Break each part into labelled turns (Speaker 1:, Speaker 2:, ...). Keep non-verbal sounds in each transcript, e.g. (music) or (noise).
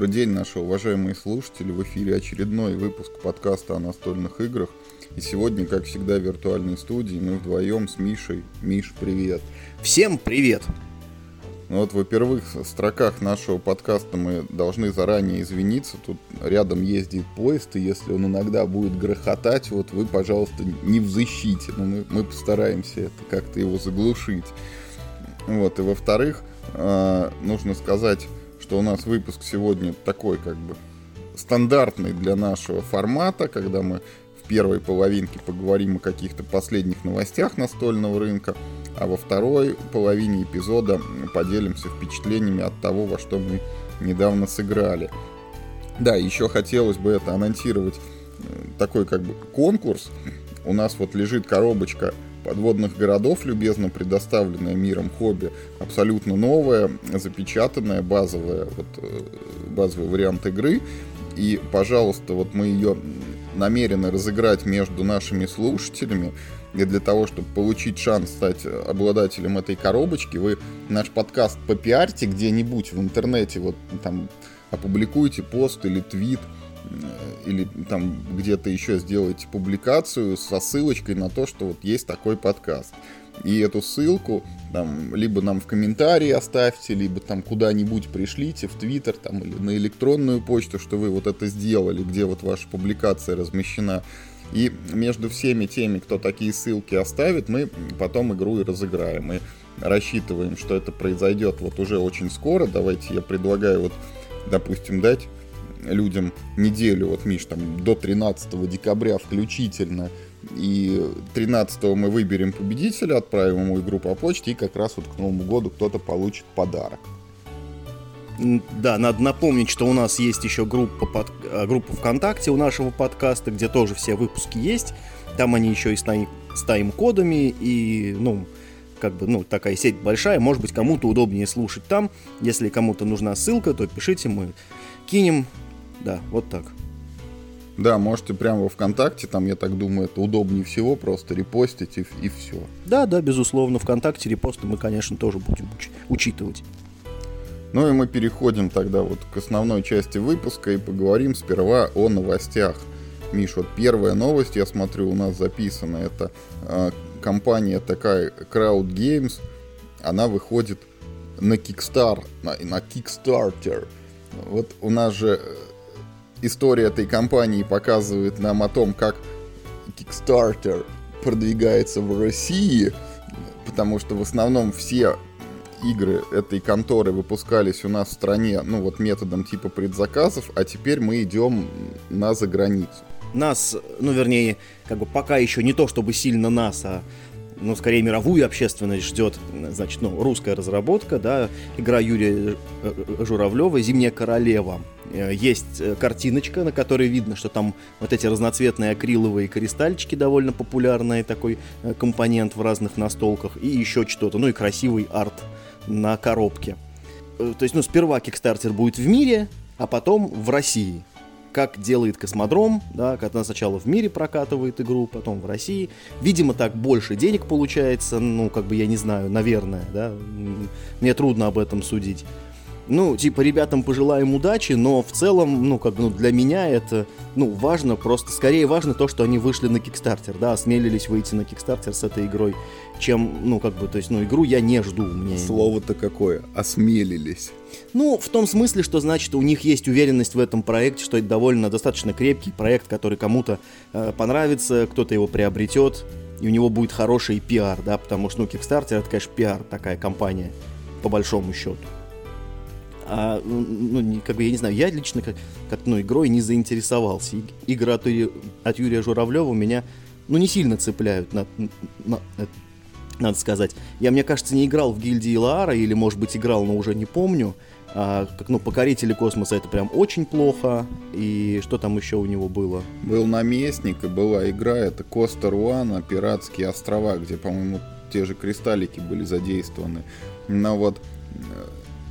Speaker 1: Добрый день, наши уважаемые слушатели. В эфире очередной выпуск подкаста о настольных играх. И сегодня, как всегда, в виртуальной студии мы вдвоем с Мишей. Миш, привет.
Speaker 2: Всем привет!
Speaker 1: Ну вот, во-первых, в строках нашего подкаста мы должны заранее извиниться. Тут рядом ездит поезд, и если он иногда будет грохотать, вот вы, пожалуйста, не в защите. Но мы, мы постараемся это как-то его заглушить. Вот, и во-вторых, э, нужно сказать что у нас выпуск сегодня такой как бы стандартный для нашего формата, когда мы в первой половинке поговорим о каких-то последних новостях настольного рынка, а во второй половине эпизода поделимся впечатлениями от того, во что мы недавно сыграли. Да, еще хотелось бы это анонсировать э, такой как бы конкурс. У нас вот лежит коробочка подводных городов, любезно предоставленная миром хобби, абсолютно новая, запечатанная, базовая, вот, э, базовый вариант игры. И, пожалуйста, вот мы ее намерены разыграть между нашими слушателями. И для того, чтобы получить шанс стать обладателем этой коробочки, вы наш подкаст попиарьте где-нибудь в интернете, вот там опубликуйте пост или твит, или там где-то еще сделайте публикацию со ссылочкой на то, что вот есть такой подкаст. И эту ссылку там либо нам в комментарии оставьте, либо там куда-нибудь пришлите в Твиттер там или на электронную почту, что вы вот это сделали, где вот ваша публикация размещена. И между всеми теми, кто такие ссылки оставит, мы потом игру и разыграем. Мы рассчитываем, что это произойдет вот уже очень скоро. Давайте я предлагаю вот, допустим, дать людям неделю, вот, Миш, там, до 13 декабря включительно, и 13 мы выберем победителя, отправим ему игру по почте, и как раз вот к Новому году кто-то получит подарок.
Speaker 2: Да, надо напомнить, что у нас есть еще группа, под, э, группа ВКонтакте у нашего подкаста, где тоже все выпуски есть. Там они еще и с, тайм, с тайм-кодами, и, ну, как бы, ну, такая сеть большая, может быть, кому-то удобнее слушать там. Если кому-то нужна ссылка, то пишите, мы кинем да, вот так.
Speaker 1: Да, можете прямо во ВКонтакте, там, я так думаю, это удобнее всего, просто репостить и, и все.
Speaker 2: Да, да, безусловно, ВКонтакте репосты мы, конечно, тоже будем уч- учитывать.
Speaker 1: Ну и мы переходим тогда вот к основной части выпуска и поговорим сперва о новостях. Миш, вот первая новость, я смотрю, у нас записана, это э, компания такая Crowd Games, она выходит на Kickstarter, на, на Kickstarter. Вот у нас же история этой компании показывает нам о том, как Kickstarter продвигается в России, потому что в основном все игры этой конторы выпускались у нас в стране, ну вот методом типа предзаказов, а теперь мы идем на заграницу.
Speaker 2: Нас, ну вернее, как бы пока еще не то чтобы сильно нас, а ну, скорее мировую общественность ждет, значит, ну, русская разработка, да, игра Юрия э, э, Журавлева «Зимняя королева». Э, есть картиночка, на которой видно, что там вот эти разноцветные акриловые кристальчики довольно популярный такой компонент в разных настолках, и еще что-то, ну и красивый арт на коробке. То есть, ну, сперва Kickstarter будет в мире, а потом в России как делает Космодром, да, когда сначала в мире прокатывает игру, потом в России. Видимо, так больше денег получается, ну, как бы я не знаю, наверное, да, мне трудно об этом судить. Ну, типа, ребятам пожелаем удачи, но в целом, ну, как бы, ну, для меня это, ну, важно, просто скорее важно то, что они вышли на Kickstarter, да, осмелились выйти на Kickstarter с этой игрой, чем, ну, как бы, то есть, ну, игру я не жду. Мне...
Speaker 1: Слово-то какое, осмелились.
Speaker 2: Ну, в том смысле, что значит, у них есть уверенность в этом проекте, что это довольно достаточно крепкий проект, который кому-то э, понравится, кто-то его приобретет, и у него будет хороший пиар, да, потому что, ну, Kickstarter это, конечно, пиар такая компания, по большому счету. А, ну, не, как бы, я не знаю, я лично как, как ну, игрой не заинтересовался. Игры от, от Юрия Журавлева меня, ну, не сильно цепляют, на, на, надо сказать. Я, мне кажется, не играл в гильдии Лаара, или, может быть, играл, но уже не помню. А, как, ну, Покорители космоса это прям очень плохо. И что там еще у него было?
Speaker 1: Был наместник, и была игра, это Коста Руана, Пиратские острова, где, по-моему, те же кристаллики были задействованы. Но вот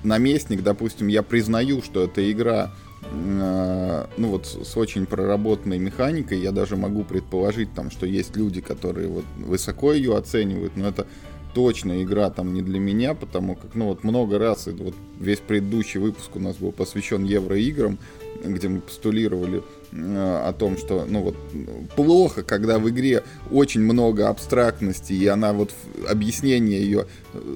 Speaker 1: наместник, допустим, я признаю, что эта игра э, ну вот с очень проработанной механикой, я даже могу предположить там, что есть люди, которые вот высоко ее оценивают, но это точно игра там не для меня, потому как, ну вот много раз, и вот весь предыдущий выпуск у нас был посвящен евроиграм, где мы постулировали о том, что, ну вот, плохо, когда в игре очень много абстрактности, и она вот, объяснение ее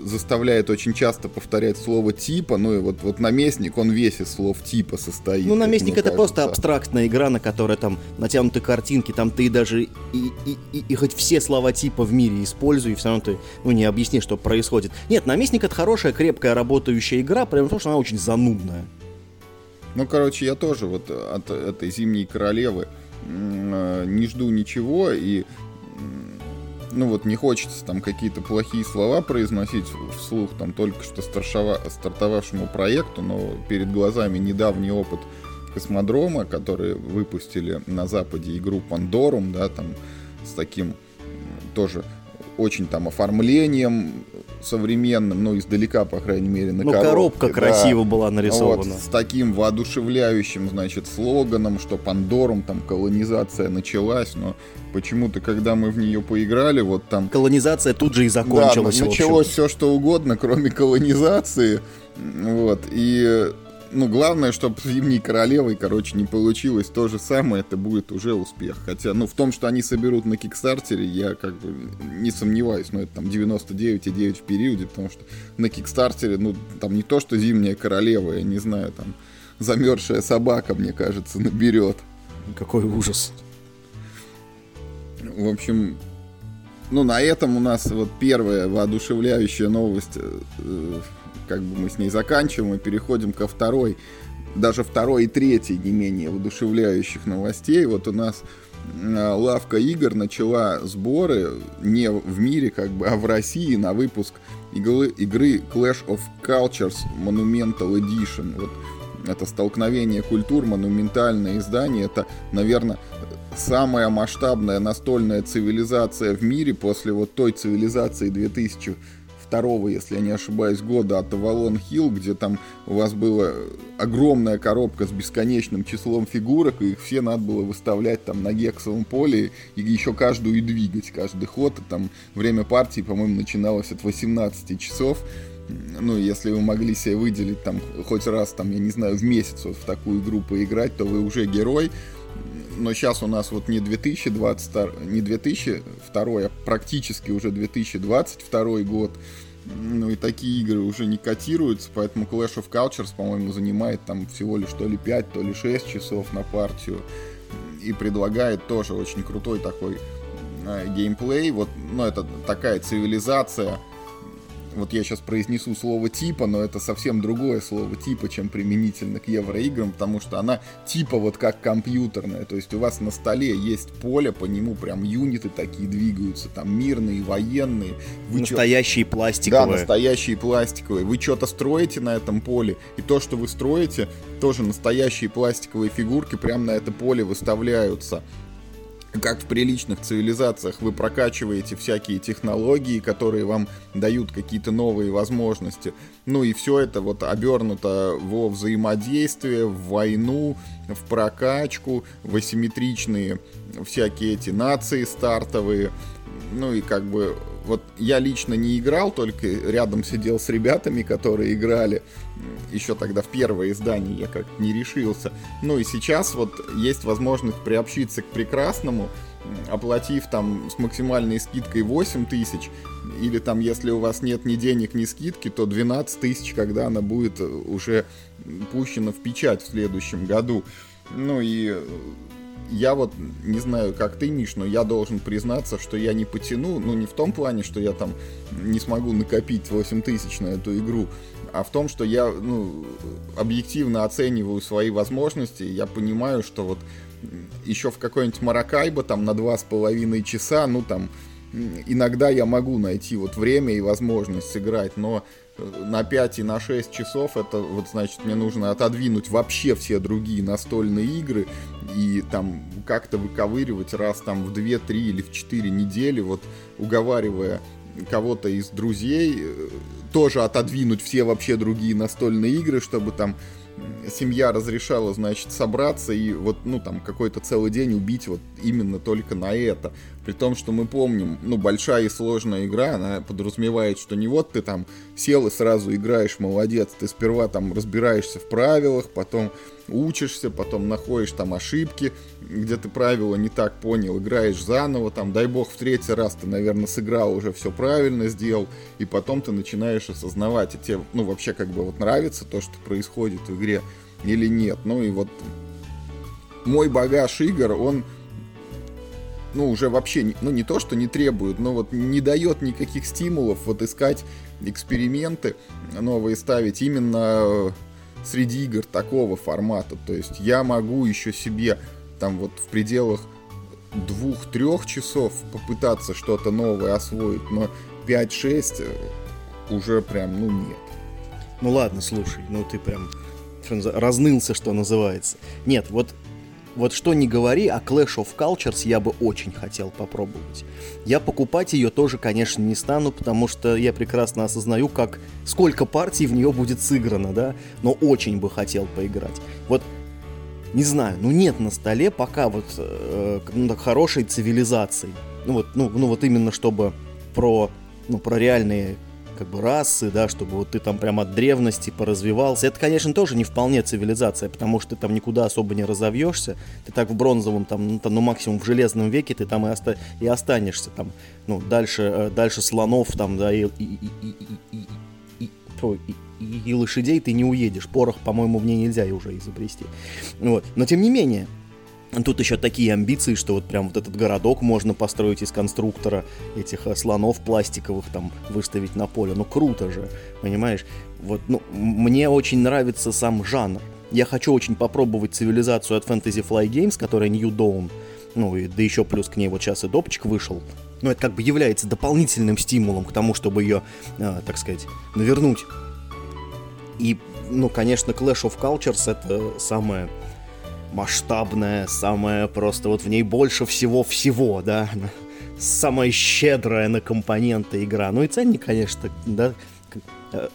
Speaker 1: заставляет очень часто повторять слово типа, ну и вот, вот наместник, он весь из слов типа состоит.
Speaker 2: Ну, наместник это кажется. просто абстрактная игра, на которой там натянуты картинки, там ты даже и, и, и, и хоть все слова типа в мире используй, и все равно ты, ну, не объясни, что происходит. Нет, наместник это хорошая, крепкая, работающая игра, потому что она очень занудная.
Speaker 1: Ну, короче, я тоже вот от этой зимней королевы э, не жду ничего и ну вот не хочется там какие-то плохие слова произносить вслух там только что старшова, стартовавшему проекту, но перед глазами недавний опыт космодрома, которые выпустили на Западе игру Пандорум, да, там с таким тоже очень там оформлением современным, ну, издалека, по крайней мере, на
Speaker 2: ну, коробке. коробка да. красиво была нарисована.
Speaker 1: Вот, с таким воодушевляющим, значит, слоганом, что Пандорум, там, колонизация началась, но почему-то, когда мы в нее поиграли, вот там...
Speaker 2: Колонизация тут же и закончилась.
Speaker 1: Да, началось все, что угодно, кроме колонизации, вот, и ну, главное, чтобы с Зимней Королевой, короче, не получилось то же самое, это будет уже успех. Хотя, ну, в том, что они соберут на Кикстартере, я как бы не сомневаюсь, но это там 99,9 в периоде, потому что на Кикстартере, ну, там не то, что Зимняя Королева, я не знаю, там замерзшая собака, мне кажется, наберет.
Speaker 2: Какой ужас.
Speaker 1: В общем, ну, на этом у нас вот первая воодушевляющая новость э, как бы мы с ней заканчиваем и переходим ко второй, даже второй и третьей не менее воодушевляющих новостей. Вот у нас лавка игр начала сборы не в мире, как бы, а в России на выпуск игры, игры Clash of Cultures Monumental Edition. Вот это столкновение культур, монументальное издание. Это, наверное, самая масштабная настольная цивилизация в мире после вот той цивилизации 2000 второго, если я не ошибаюсь, года от Avalon Hill, где там у вас была огромная коробка с бесконечным числом фигурок, и их все надо было выставлять там на гексовом поле, и еще каждую и двигать, каждый ход. И там время партии, по-моему, начиналось от 18 часов. Ну, если вы могли себе выделить там хоть раз, там, я не знаю, в месяц вот в такую игру поиграть, то вы уже герой но сейчас у нас вот не 2022, не 2002, а практически уже 2022 год. Ну и такие игры уже не котируются, поэтому Clash of Cultures, по-моему, занимает там всего лишь то ли 5, то ли 6 часов на партию. И предлагает тоже очень крутой такой э, геймплей. Вот, ну, это такая цивилизация, вот я сейчас произнесу слово типа, но это совсем другое слово типа, чем применительно к евроиграм, потому что она типа вот как компьютерная, то есть у вас на столе есть поле, по нему прям юниты такие двигаются, там мирные, военные.
Speaker 2: Вы настоящие чё... пластиковые.
Speaker 1: Да, настоящие пластиковые. Вы что-то строите на этом поле, и то, что вы строите, тоже настоящие пластиковые фигурки прям на это поле выставляются как в приличных цивилизациях вы прокачиваете всякие технологии, которые вам дают какие-то новые возможности. Ну и все это вот обернуто во взаимодействие, в войну, в прокачку, в асимметричные всякие эти нации стартовые. Ну и как бы вот я лично не играл, только рядом сидел с ребятами, которые играли. Еще тогда в первое издание я как-то не решился. Ну и сейчас вот есть возможность приобщиться к прекрасному, оплатив там с максимальной скидкой 8 тысяч, или там, если у вас нет ни денег, ни скидки, то 12 тысяч, когда она будет уже пущена в печать в следующем году. Ну и я вот не знаю, как ты, Миш, но я должен признаться, что я не потяну, ну не в том плане, что я там не смогу накопить 8 тысяч на эту игру, а в том, что я ну, объективно оцениваю свои возможности, я понимаю, что вот еще в какой-нибудь Маракайбо там на два с половиной часа, ну там иногда я могу найти вот время и возможность сыграть, но на 5 и на 6 часов, это вот значит мне нужно отодвинуть вообще все другие настольные игры и там как-то выковыривать раз там в 2, 3 или в 4 недели, вот уговаривая кого-то из друзей, э, тоже отодвинуть все вообще другие настольные игры, чтобы там семья разрешала, значит, собраться и вот, ну, там, какой-то целый день убить вот именно только на это. При том, что мы помним, ну, большая и сложная игра, она подразумевает, что не вот ты там сел и сразу играешь, молодец, ты сперва там разбираешься в правилах, потом учишься, потом находишь там ошибки, где ты правила не так понял, играешь заново, там, дай бог, в третий раз ты, наверное, сыграл, уже все правильно сделал, и потом ты начинаешь осознавать, и тебе, ну, вообще, как бы, вот нравится то, что происходит в игре или нет. Ну, и вот мой багаж игр, он ну, уже вообще, ну, не то, что не требует, но вот не дает никаких стимулов вот искать эксперименты новые ставить именно среди игр такого формата. То есть я могу еще себе там вот в пределах двух-трех часов попытаться что-то новое освоить, но 5-6 э, уже прям, ну, нет.
Speaker 2: Ну ладно, слушай, ну ты прям разнылся, что называется. Нет, вот вот что не говори, а Clash of Cultures я бы очень хотел попробовать. Я покупать ее тоже, конечно, не стану, потому что я прекрасно осознаю, как сколько партий в нее будет сыграно, да, но очень бы хотел поиграть. Вот не знаю, ну нет на столе пока вот э, ну, хорошей цивилизации. Ну вот, ну, ну вот именно чтобы про, ну, про реальные как бы расы, да, чтобы вот ты там прям от древности поразвивался. Это, конечно, тоже не вполне цивилизация, потому что ты там никуда особо не разовьешься. Ты так в бронзовом, там, ну, там, ну максимум в железном веке ты там и, оста- и останешься там, ну, дальше, э, дальше слонов там, да, и, и, и, и, и, и, и, и, лошадей ты не уедешь. Порох, по-моему, в ней нельзя уже изобрести. Вот. Но тем не менее, Тут еще такие амбиции, что вот прям вот этот городок можно построить из конструктора этих э, слонов пластиковых там выставить на поле. Ну круто же, понимаешь? Вот, ну, мне очень нравится сам жанр. Я хочу очень попробовать цивилизацию от Fantasy Fly Games, которая New Dawn. Ну, и да еще плюс к ней вот сейчас и допчик вышел. Но это как бы является дополнительным стимулом к тому, чтобы ее, э, так сказать, навернуть. И, ну, конечно, Clash of Cultures это самое масштабная, самая просто вот в ней больше всего-всего, да, самая щедрая на компоненты игра. Ну и ценник, конечно, да, э,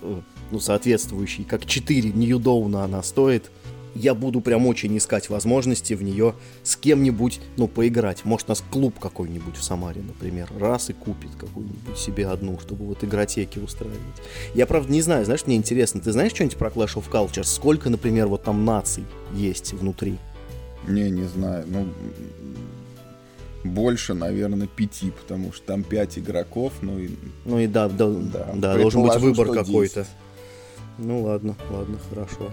Speaker 2: ну, соответствующий, как 4 Ньюдоуна она стоит. Я буду прям очень искать возможности в нее с кем-нибудь, ну, поиграть. Может, нас клуб какой-нибудь в Самаре, например, раз и купит какую-нибудь себе одну, чтобы вот игротеки устраивать. Я, правда, не знаю, знаешь, мне интересно, ты знаешь что-нибудь про Clash of Cultures? Сколько, например, вот там наций есть внутри?
Speaker 1: Не, не знаю. Ну, больше, наверное, пяти, потому что там пять игроков, ну и...
Speaker 2: Ну и да, да, да, да должен быть выбор какой-то. Ну ладно, ладно, хорошо.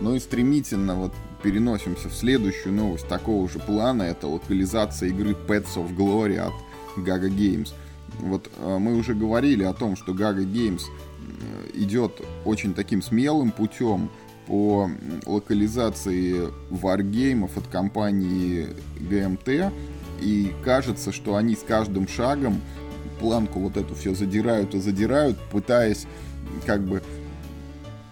Speaker 1: Ну и стремительно вот переносимся в следующую новость такого же плана. Это локализация игры Pets of Glory от Gaga Games. Вот э, мы уже говорили о том, что Gaga Games э, идет очень таким смелым путем по локализации варгеймов от компании GMT. И кажется, что они с каждым шагом планку вот эту все задирают и задирают, пытаясь как бы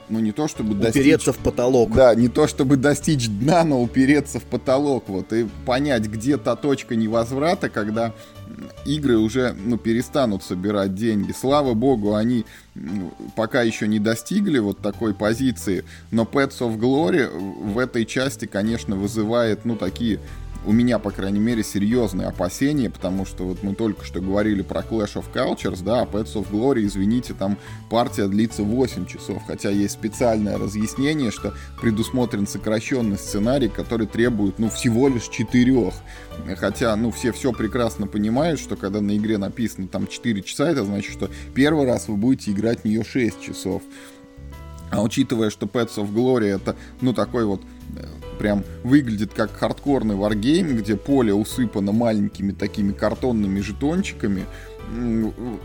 Speaker 1: ну не то чтобы
Speaker 2: достичь... Упереться в потолок.
Speaker 1: Да, не то чтобы достичь дна, но упереться в потолок, вот, и понять, где та точка невозврата, когда игры уже, ну, перестанут собирать деньги. Слава богу, они пока еще не достигли вот такой позиции, но Pets of Glory в этой части, конечно, вызывает, ну, такие у меня, по крайней мере, серьезные опасения, потому что вот мы только что говорили про Clash of Cultures, да, а Pets of Glory, извините, там партия длится 8 часов, хотя есть специальное разъяснение, что предусмотрен сокращенный сценарий, который требует, ну, всего лишь 4. Хотя, ну, все все прекрасно понимают, что когда на игре написано там 4 часа, это значит, что первый раз вы будете играть в нее 6 часов. А учитывая, что Pets of Glory это, ну, такой вот э, прям выглядит как хардкорный варгейм, где поле усыпано маленькими такими картонными жетончиками,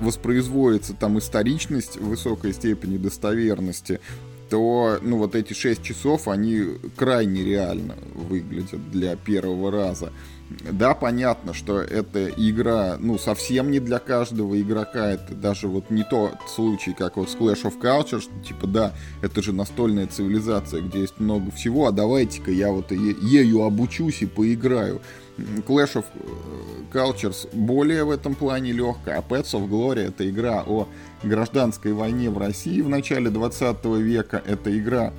Speaker 1: воспроизводится там историчность в высокой степени достоверности, то, ну, вот эти 6 часов, они крайне реально выглядят для первого раза. Да, понятно, что эта игра, ну, совсем не для каждого игрока. Это даже вот не тот случай, как вот с Clash of Culture, что типа, да, это же настольная цивилизация, где есть много всего, а давайте-ка я вот ею обучусь и поиграю. Clash of э, Cultures более в этом плане легкая, а Pets of Glory это игра о гражданской войне в России в начале 20 века. Это игра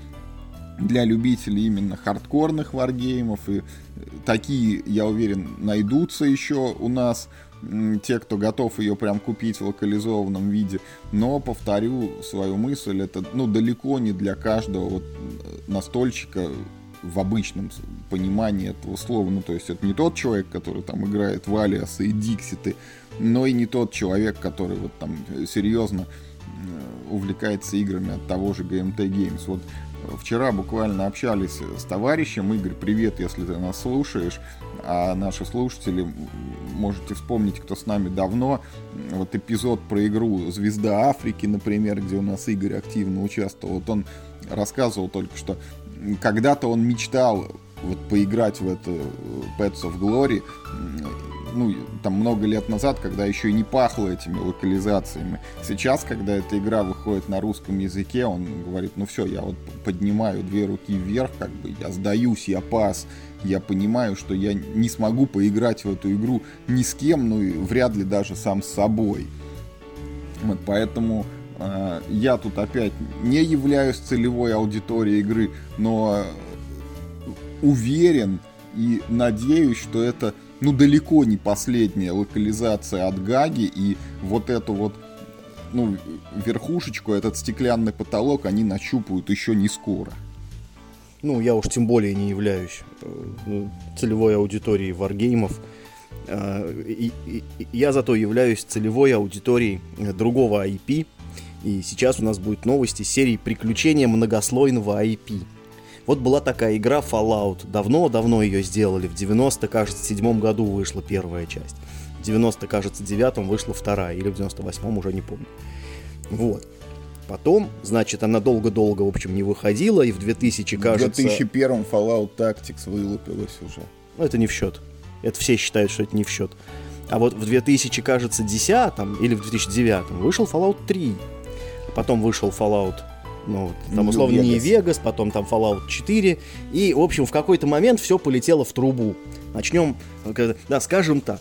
Speaker 1: для любителей именно хардкорных варгеймов. И такие, я уверен, найдутся еще у нас те, кто готов ее прям купить в локализованном виде. Но, повторю свою мысль, это ну, далеко не для каждого вот настольщика в обычном понимании этого слова. Ну, то есть это не тот человек, который там играет в Алиасы и Дикситы, но и не тот человек, который вот там серьезно увлекается играми от того же GMT Games. Вот вчера буквально общались с товарищем. Игорь, привет, если ты нас слушаешь. А наши слушатели можете вспомнить, кто с нами давно. Вот эпизод про игру «Звезда Африки», например, где у нас Игорь активно участвовал. Вот он рассказывал только что, когда-то он мечтал вот поиграть в это Pets of Glory, ну, там много лет назад, когда еще и не пахло этими локализациями. Сейчас, когда эта игра выходит на русском языке, он говорит, ну все, я вот поднимаю две руки вверх, как бы я сдаюсь, я пас, я понимаю, что я не смогу поиграть в эту игру ни с кем, ну и вряд ли даже сам с собой. Вот поэтому э, я тут опять не являюсь целевой аудиторией игры, но уверен и надеюсь, что это ну далеко не последняя локализация от Гаги, и вот эту вот ну, верхушечку, этот стеклянный потолок они нащупают еще не скоро.
Speaker 2: Ну, я уж тем более не являюсь э, ну, целевой аудиторией варгеймов. Э, и, я зато являюсь целевой аудиторией другого IP. И сейчас у нас будет новости серии приключения многослойного IP. Вот была такая игра Fallout. Давно-давно ее сделали. В 90, кажется, седьмом году вышла первая часть. В 90, кажется, девятом вышла вторая. Или в 98-м, уже не помню. Вот. Потом, значит, она долго-долго, в общем, не выходила, и в 2000, кажется...
Speaker 1: В 2001 Fallout Tactics вылупилась уже.
Speaker 2: Ну, это не в счет. Это все считают, что это не в счет. А вот в 2000, кажется, 10 или в 2009 вышел Fallout 3. Потом вышел Fallout ну, там, условно, не Vegas, потом там Fallout 4. И, в общем, в какой-то момент все полетело в трубу. Начнем, э, да, скажем так.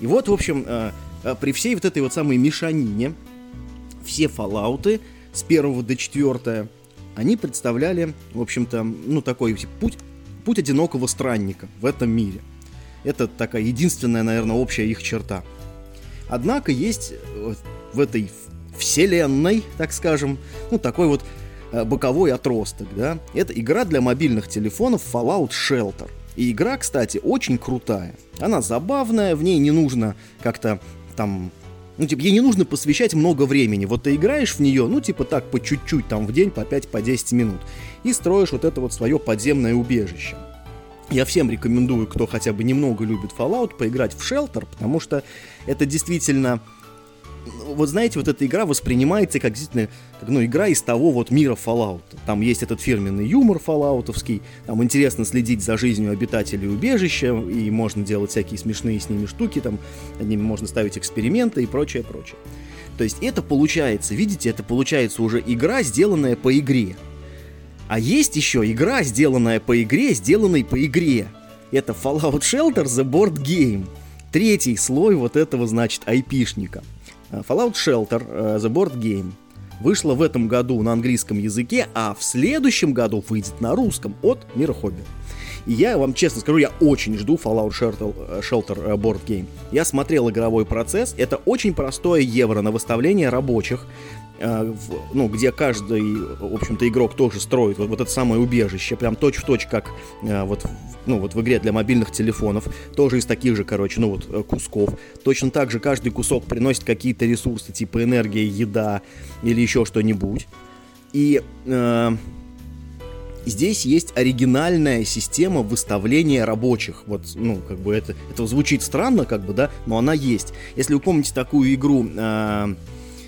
Speaker 2: И вот, в общем, э, э, при всей вот этой вот самой мешанине, все Fallout с первого до 4 они представляли, в общем-то, ну, такой путь, путь одинокого странника в этом мире. Это такая единственная, наверное, общая их черта. Однако есть в этой вселенной, так скажем, ну, такой вот боковой отросток, да. Это игра для мобильных телефонов Fallout Shelter. И игра, кстати, очень крутая. Она забавная, в ней не нужно как-то там ну, типа, ей не нужно посвящать много времени. Вот ты играешь в нее, ну, типа так, по чуть-чуть, там, в день, по 5-10 по 10 минут. И строишь вот это вот свое подземное убежище. Я всем рекомендую, кто хотя бы немного любит Fallout, поиграть в Shelter, потому что это действительно вот знаете, вот эта игра воспринимается как действительно как, ну, игра из того вот мира Fallout. Там есть этот фирменный юмор фоллаутовский, там интересно следить за жизнью обитателей убежища, и можно делать всякие смешные с ними штуки, там над ними можно ставить эксперименты и прочее, прочее. То есть это получается, видите, это получается уже игра, сделанная по игре. А есть еще игра, сделанная по игре, сделанной по игре. Это Fallout Shelter The Board Game. Третий слой вот этого, значит, айпишника. Э, Fallout Shelter uh, The Board Game вышла в этом году на английском языке, а в следующем году выйдет на русском от Мира Хобби. И я вам честно скажу, я очень жду Fallout Shelter, э, Shelter Board Game. Я смотрел игровой процесс, это очень простое евро на выставление рабочих, Э, ну, где каждый, в общем-то, игрок тоже строит вот, вот это самое убежище, прям точь-в-точь, точь, как э, вот, ну, вот в игре для мобильных телефонов, тоже из таких же, короче, ну, вот, э, кусков. Точно так же каждый кусок приносит какие-то ресурсы, типа энергия, еда или еще что-нибудь. И э, здесь есть оригинальная система выставления рабочих. Вот, ну, как бы это, это звучит странно, как бы, да, но она есть. Если вы помните такую игру... Э,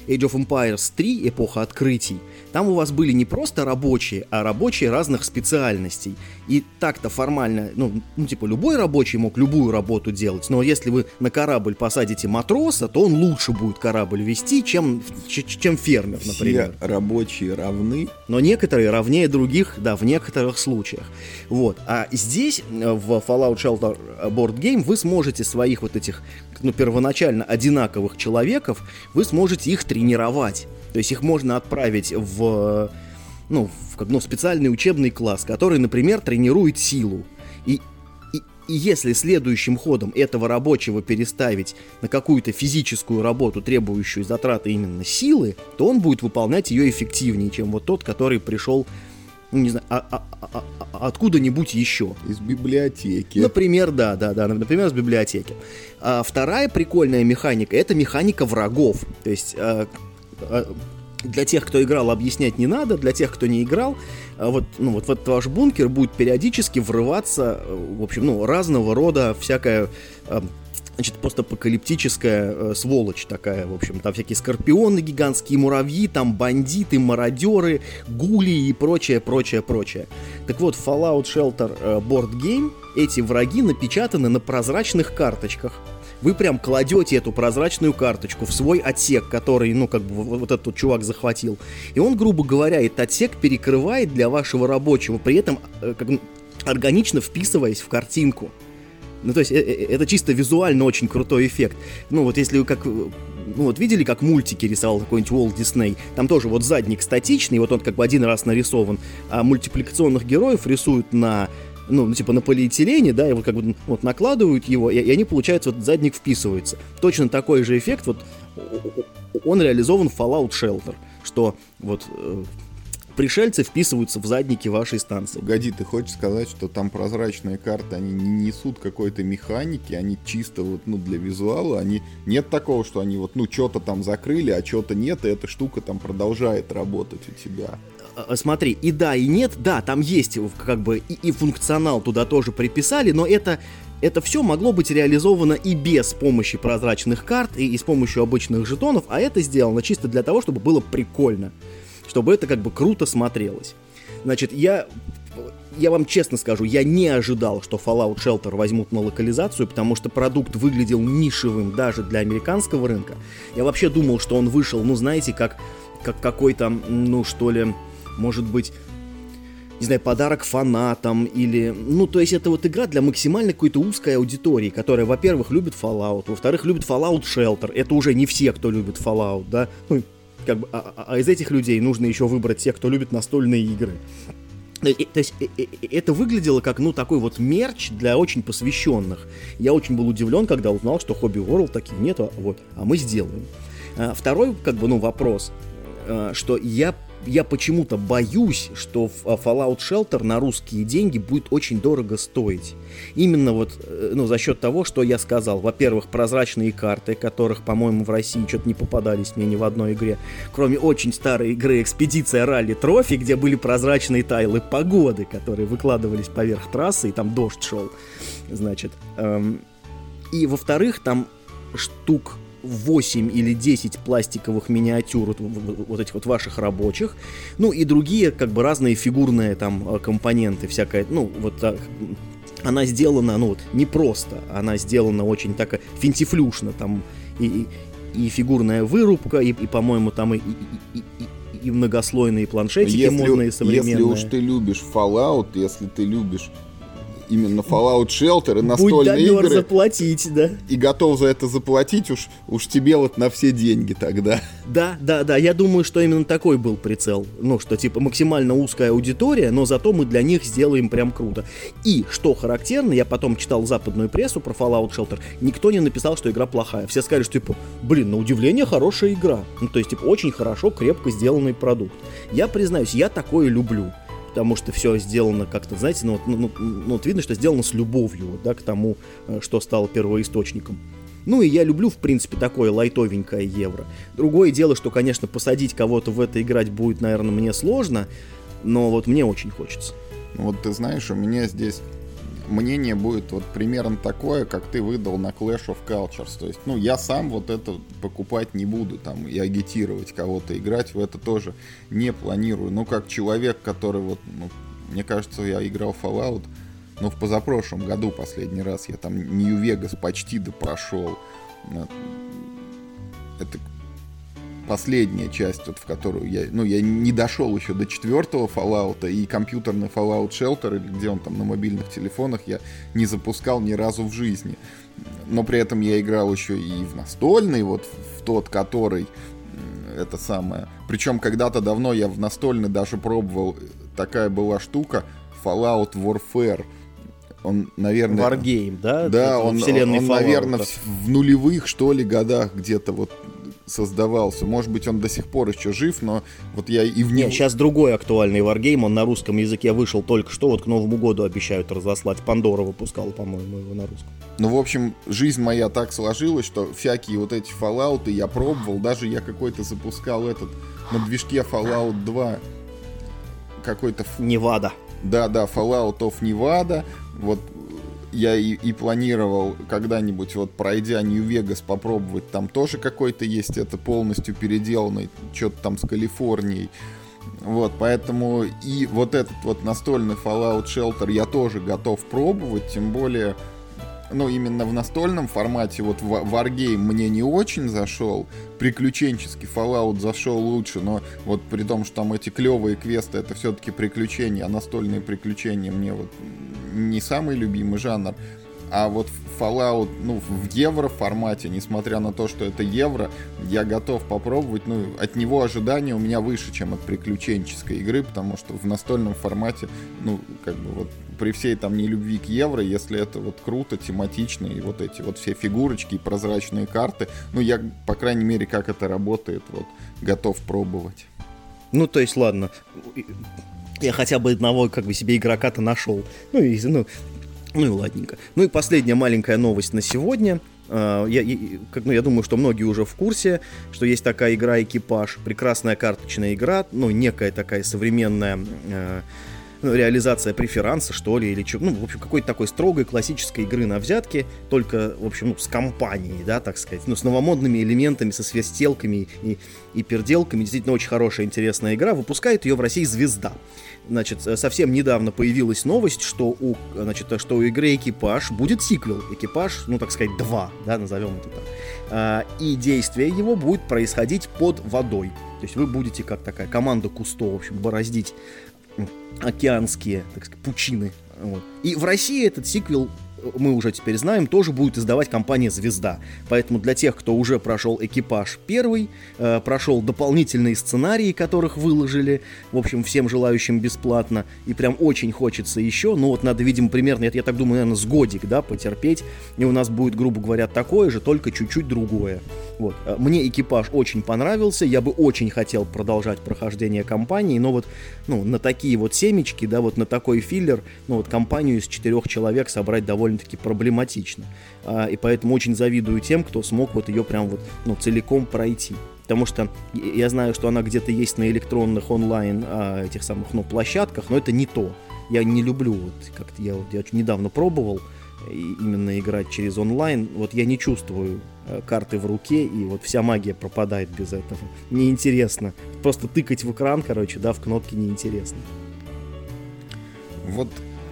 Speaker 2: Age of Empires 3, эпоха открытий, там у вас были не просто рабочие, а рабочие разных специальностей. И так-то формально, ну, ну, типа, любой рабочий мог любую работу делать, но если вы на корабль посадите матроса, то он лучше будет корабль вести, чем, чем фермер, например.
Speaker 1: Все рабочие равны.
Speaker 2: Но некоторые равнее других, да, в некоторых случаях. Вот. А здесь, э, в Fallout Shelter Board Game, вы сможете своих вот этих, ну, первоначально одинаковых человеков, вы сможете их тренировать. То есть их можно отправить в ну, в, ну, специальный учебный класс, который, например, тренирует силу. И, и, если следующим ходом этого рабочего переставить на какую-то физическую работу, требующую затраты именно силы, то он будет выполнять ее эффективнее, чем вот тот, который пришел ну, не знаю, а, а, а, а, откуда-нибудь еще.
Speaker 1: Из библиотеки.
Speaker 2: Например, да, да, да, например, из библиотеки. А вторая прикольная механика это механика врагов. То есть а, а, для тех, кто играл, объяснять не надо, для тех, кто не играл, а вот, ну, вот в этот ваш бункер будет периодически врываться, в общем, ну, разного рода всякая значит, постапокалиптическая э, сволочь такая, в общем, там всякие скорпионы гигантские, муравьи, там бандиты, мародеры, гули и прочее, прочее, прочее. Так вот, Fallout Shelter э, Board Game, эти враги напечатаны на прозрачных карточках. Вы прям кладете эту прозрачную карточку в свой отсек, который, ну, как бы вот этот чувак захватил. И он, грубо говоря, этот отсек перекрывает для вашего рабочего, при этом э, как, органично вписываясь в картинку. Ну, то есть, э, э, это чисто визуально очень крутой эффект. Ну, вот если вы как ну вот видели, как мультики рисовал какой-нибудь Уолт Дисней? Там тоже вот задник статичный, вот он как бы один раз нарисован, а мультипликационных героев рисуют на ну, ну, типа на полиэтилене, да, вот как бы вот накладывают его, и, и они, получается, вот задник вписывается. Точно такой же эффект, вот он реализован в Fallout Shelter, что вот э, пришельцы вписываются в задники вашей станции.
Speaker 1: Погоди, ты хочешь сказать, что там прозрачные карты, они не несут какой-то механики, они чисто вот, ну, для визуала, они... Нет такого, что они вот, ну, что-то там закрыли, а что-то нет, и эта штука там продолжает работать у тебя.
Speaker 2: А, а, смотри, и да, и нет, да, там есть как бы и, и функционал туда тоже приписали, но это это все могло быть реализовано и без помощи прозрачных карт, и, и с помощью обычных жетонов, а это сделано чисто для того, чтобы было прикольно чтобы это как бы круто смотрелось. Значит, я я вам честно скажу, я не ожидал, что Fallout Shelter возьмут на локализацию, потому что продукт выглядел нишевым даже для американского рынка. Я вообще думал, что он вышел, ну, знаете, как, как какой-то, ну, что ли, может быть, не знаю, подарок фанатам или... Ну, то есть это вот игра для максимально какой-то узкой аудитории, которая, во-первых, любит Fallout, во-вторых, любит Fallout Shelter. Это уже не все, кто любит Fallout, да? Ну, как бы, а, а, а из этих людей нужно еще выбрать тех, кто любит настольные игры. Э, то есть э, э, это выглядело как, ну, такой вот мерч для очень посвященных. Я очень был удивлен, когда узнал, что Hobby World таких нету, вот, а мы сделаем. Второй, как бы, ну, вопрос, что я я почему-то боюсь, что а, Fallout Shelter на русские деньги будет очень дорого стоить. Именно вот э, ну, за счет того, что я сказал. Во-первых, прозрачные карты, которых, по-моему, в России что-то не попадались мне ни в одной игре. Кроме очень старой игры Экспедиция Ралли Трофи, где были прозрачные тайлы погоды, которые выкладывались поверх трассы, и там дождь шел. Значит. Эм... И во-вторых, там штук 8 или 10 пластиковых миниатюр вот, вот этих вот ваших рабочих, ну и другие как бы разные фигурные там э, компоненты, всякая, ну вот она сделана, ну вот, не просто, она сделана очень так финтифлюшно, там и, и, и фигурная вырубка, и, и по-моему, там и, и, и, и многослойные планшетики
Speaker 1: если,
Speaker 2: модные современные.
Speaker 1: Если уж ты любишь Fallout, если ты любишь именно Fallout Shelter и настольные Будь игры.
Speaker 2: заплатить, да.
Speaker 1: И готов за это заплатить уж, уж тебе вот на все деньги тогда.
Speaker 2: Да, да, да, я думаю, что именно такой был прицел. Ну, что типа максимально узкая аудитория, но зато мы для них сделаем прям круто. И, что характерно, я потом читал западную прессу про Fallout Shelter, никто не написал, что игра плохая. Все сказали, что типа, блин, на удивление хорошая игра. Ну, то есть, типа, очень хорошо, крепко сделанный продукт. Я признаюсь, я такое люблю потому что все сделано как-то, знаете, ну, ну, ну, ну вот видно, что сделано с любовью, да, к тому, э, что стало первоисточником. Ну и я люблю, в принципе, такое лайтовенькое евро. Другое дело, что, конечно, посадить кого-то в это играть будет, наверное, мне сложно, но вот мне очень хочется.
Speaker 1: Вот ты знаешь, у меня здесь мнение будет вот примерно такое, как ты выдал на Clash of Cultures. То есть, ну, я сам вот это покупать не буду там и агитировать кого-то играть в это тоже не планирую. Ну, как человек, который вот, ну, мне кажется, я играл Fallout, ну, в позапрошлом году последний раз я там Нью-Вегас почти до прошел. Это последняя часть, вот, в которую я, ну, я не дошел еще до четвертого Fallout, и компьютерный Fallout Shelter, или где он там на мобильных телефонах, я не запускал ни разу в жизни. Но при этом я играл еще и в настольный, вот в тот, который это самое, Причем когда-то давно я в настольный даже пробовал, такая была штука, Fallout Warfare. Он, наверное...
Speaker 2: Wargame, да?
Speaker 1: Да, он, он, он наверное, в, в нулевых, что ли, годах где-то вот создавался. Может быть, он до сих пор еще жив, но вот я и в
Speaker 2: него... Нет, сейчас другой актуальный варгейм, он на русском языке вышел только что, вот к Новому году обещают разослать. Пандора выпускал, по-моему, его на русском.
Speaker 1: Ну, в общем, жизнь моя так сложилась, что всякие вот эти Fallout я пробовал, даже я какой-то запускал этот на движке Fallout 2 какой-то...
Speaker 2: Невада.
Speaker 1: Да, да, Fallout of Nevada. Вот я и, и планировал когда-нибудь, вот пройдя Нью-Вегас, попробовать. Там тоже какой-то есть, это полностью переделанный, что-то там с Калифорнией. Вот, поэтому и вот этот вот настольный Fallout Shelter я тоже готов пробовать, тем более ну, именно в настольном формате, вот Wargame мне не очень зашел, приключенческий Fallout зашел лучше, но вот при том, что там эти клевые квесты, это все-таки приключения, а настольные приключения мне вот не самый любимый жанр. А вот Fallout, ну, в евро формате, несмотря на то, что это евро, я готов попробовать. Ну, от него ожидания у меня выше, чем от приключенческой игры, потому что в настольном формате, ну, как бы вот при всей там нелюбви к евро, если это вот круто, тематично, и вот эти вот все фигурочки и прозрачные карты, ну, я, по крайней мере, как это работает, вот, готов пробовать.
Speaker 2: Ну, то есть, ладно, я хотя бы одного как бы себе игрока-то нашел. Ну, и, ну, ну и ладненько. Ну и последняя маленькая новость на сегодня. А, я, я, как, ну, я думаю, что многие уже в курсе, что есть такая игра «Экипаж». Прекрасная карточная игра, ну, некая такая современная э, ну, реализация преферанса, что ли, или что, ну, в общем, какой-то такой строгой классической игры на взятке, только, в общем, ну, с компанией, да, так сказать, ну, с новомодными элементами, со свистелками и, и переделками. Действительно, очень хорошая, интересная игра. Выпускает ее в России «Звезда». Значит, совсем недавно появилась новость, что у, значит, что у игры «Экипаж» будет сиквел. «Экипаж», ну, так сказать, 2, да, назовем это так. А, и действие его будет происходить под водой. То есть вы будете как такая команда Кусто, в общем, бороздить океанские, так сказать, пучины. Вот. И в России этот сиквел мы уже теперь знаем, тоже будет издавать компания «Звезда». Поэтому для тех, кто уже прошел экипаж первый, э, прошел дополнительные сценарии, которых выложили, в общем, всем желающим бесплатно, и прям очень хочется еще, ну вот надо, видимо, примерно, я, я так думаю, наверное, с годик, да, потерпеть, и у нас будет, грубо говоря, такое же, только чуть-чуть другое. Вот. Э, мне экипаж очень понравился, я бы очень хотел продолжать прохождение кампании, но вот, ну, на такие вот семечки, да, вот на такой филлер, ну вот компанию из четырех человек собрать довольно довольно-таки проблематично. А, и поэтому очень завидую тем, кто смог вот ее прям вот, ну, целиком пройти. Потому что я знаю, что она где-то есть на электронных онлайн а, этих самых, ну, площадках, но это не то. Я не люблю, вот, как-то я, вот, я недавно пробовал именно играть через онлайн, вот я не чувствую э, карты в руке, и вот вся магия пропадает без этого. Неинтересно. Просто тыкать в экран, короче, да, в кнопки неинтересно.
Speaker 1: Вот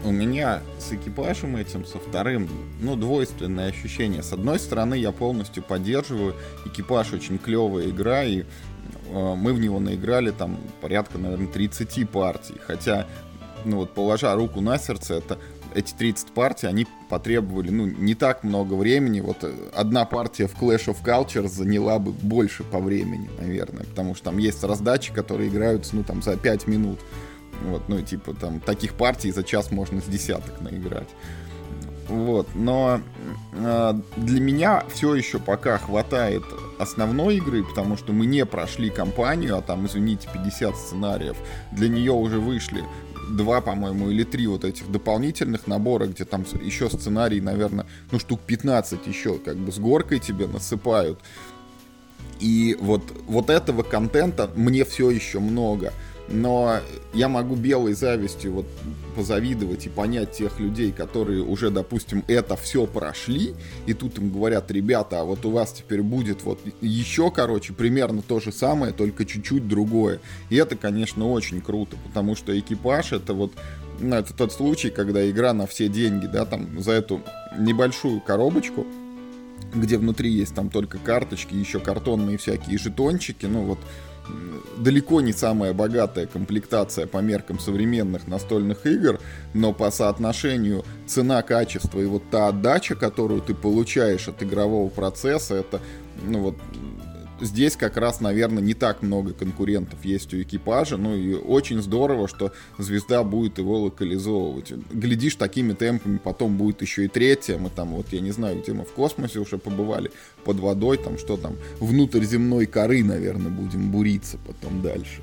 Speaker 1: у меня с экипажем этим, со вторым, ну, двойственное ощущение. С одной стороны, я полностью поддерживаю. Экипаж очень клевая игра, и э, мы в него наиграли там порядка, наверное, 30 партий. Хотя, ну вот, положа руку на сердце, это эти 30 партий, они потребовали, ну, не так много времени. Вот э, одна партия в Clash of Cultures заняла бы больше по времени, наверное, потому что там есть раздачи, которые играются, ну, там, за 5 минут. Вот, ну, типа, там, таких партий за час можно с десяток наиграть. Вот, но э, для меня все еще пока хватает основной игры, потому что мы не прошли кампанию, а там, извините, 50 сценариев. Для нее уже вышли два, по-моему, или три вот этих дополнительных набора, где там еще сценарий, наверное, ну, штук 15 еще как бы с горкой тебе насыпают. И вот, вот этого контента мне все еще много но я могу белой завистью вот позавидовать и понять тех людей, которые уже, допустим, это все прошли, и тут им говорят, ребята, а вот у вас теперь будет вот еще, короче, примерно то же самое, только чуть-чуть другое. И это, конечно, очень круто, потому что экипаж это вот, ну, это тот случай, когда игра на все деньги, да, там, за эту небольшую коробочку, где внутри есть там только карточки, еще картонные всякие жетончики, ну вот далеко не самая богатая комплектация по меркам современных настольных игр, но по соотношению цена-качество и вот та отдача, которую ты получаешь от игрового процесса, это, ну вот, здесь как раз, наверное, не так много конкурентов есть у экипажа, ну и очень здорово, что звезда будет его локализовывать. Глядишь, такими темпами потом будет еще и третья, мы там, вот я не знаю, где мы в космосе уже побывали, под водой, там что там, внутрь земной коры, наверное, будем буриться потом дальше.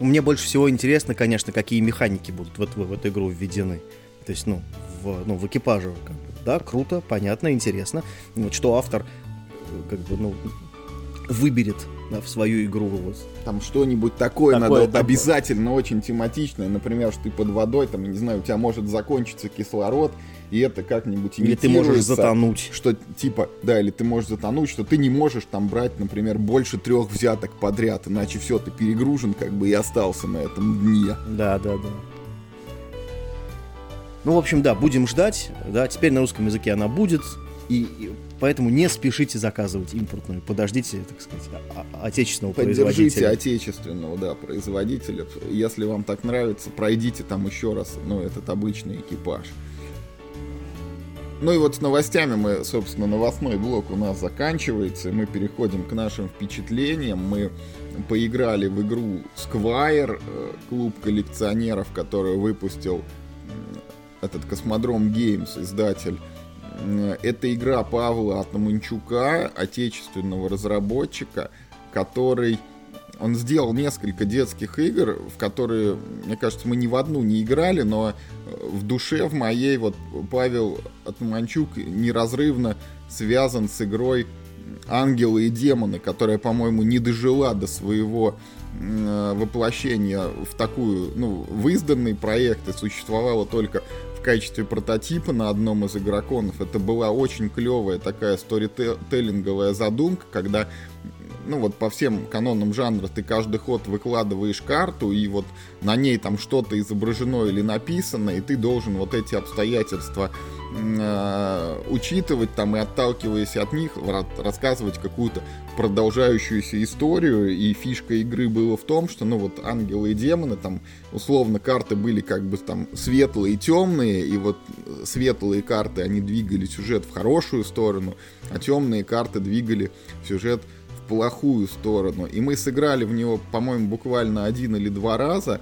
Speaker 2: Мне больше всего интересно, конечно, какие механики будут в, в, в эту игру введены. То есть, ну, в, ну, в экипаже. Да, круто, понятно, интересно. Вот что автор э, как бы, ну, выберет да, в свою игру. Вот.
Speaker 1: Там что-нибудь такое, такое надо такое. обязательно очень тематичное. Например, что ты под водой, там, не знаю, у тебя может закончиться кислород, и это как-нибудь
Speaker 2: Или ты можешь затонуть.
Speaker 1: Что типа, да, или ты можешь затонуть, что ты не можешь там брать, например, больше трех взяток подряд, иначе все, ты перегружен как бы и остался на этом дне.
Speaker 2: Да, да, да. Ну, в общем, да, будем ждать. Да, теперь на русском языке она будет. И, поэтому не спешите заказывать импортную. Подождите, так сказать, отечественного
Speaker 1: Поддержите
Speaker 2: производителя.
Speaker 1: отечественного, да, производителя. Если вам так нравится, пройдите там еще раз, ну, этот обычный экипаж. Ну и вот с новостями мы, собственно, новостной блок у нас заканчивается, и мы переходим к нашим впечатлениям. Мы поиграли в игру Squire, э, клуб коллекционеров, который выпустил этот Космодром Games, издатель это игра Павла Атаманчука, отечественного разработчика, который... Он сделал несколько детских игр, в которые, мне кажется, мы ни в одну не играли, но э, в душе в моей вот Павел Атаманчук неразрывно связан с игрой «Ангелы и демоны», которая, по-моему, не дожила до своего э, воплощения в такую, ну, в изданный проект и существовала только качестве прототипа на одном из игроконов. Это была очень клевая такая сторителлинговая задумка, когда ну вот по всем канонам жанра ты каждый ход выкладываешь карту, и вот на ней там что-то изображено или написано, и ты должен вот эти обстоятельства э, учитывать там и отталкиваясь от них рассказывать какую-то продолжающуюся историю. И фишка игры была в том что ну вот ангелы и демоны там условно карты были как бы там светлые и темные и вот светлые карты они двигали сюжет в хорошую сторону а темные карты двигали сюжет в плохую сторону. И мы сыграли в него по-моему буквально один или два раза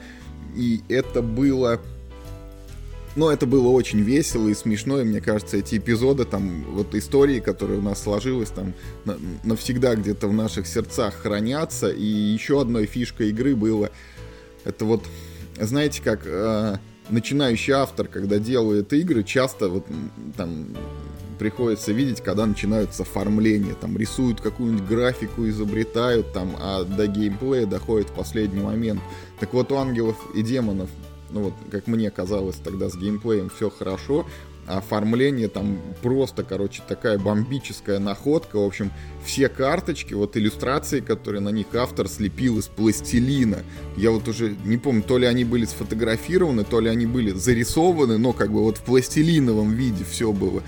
Speaker 1: и это было но это было очень весело и смешно, и мне кажется, эти эпизоды, там, вот истории, которые у нас сложилась, там, навсегда где-то в наших сердцах хранятся. И еще одной фишкой игры было, это вот, знаете, как э, начинающий автор, когда делает игры, часто вот там приходится видеть, когда начинаются оформления, там рисуют какую-нибудь графику, изобретают, там, а до геймплея доходит в последний момент. Так вот, у ангелов и демонов ну вот, как мне казалось тогда с геймплеем все хорошо, а оформление там просто, короче, такая бомбическая находка. В общем, все карточки, вот иллюстрации, которые на них автор слепил из пластилина. Я вот уже не помню, то ли они были сфотографированы, то ли они были зарисованы, но как бы вот в пластилиновом виде все было.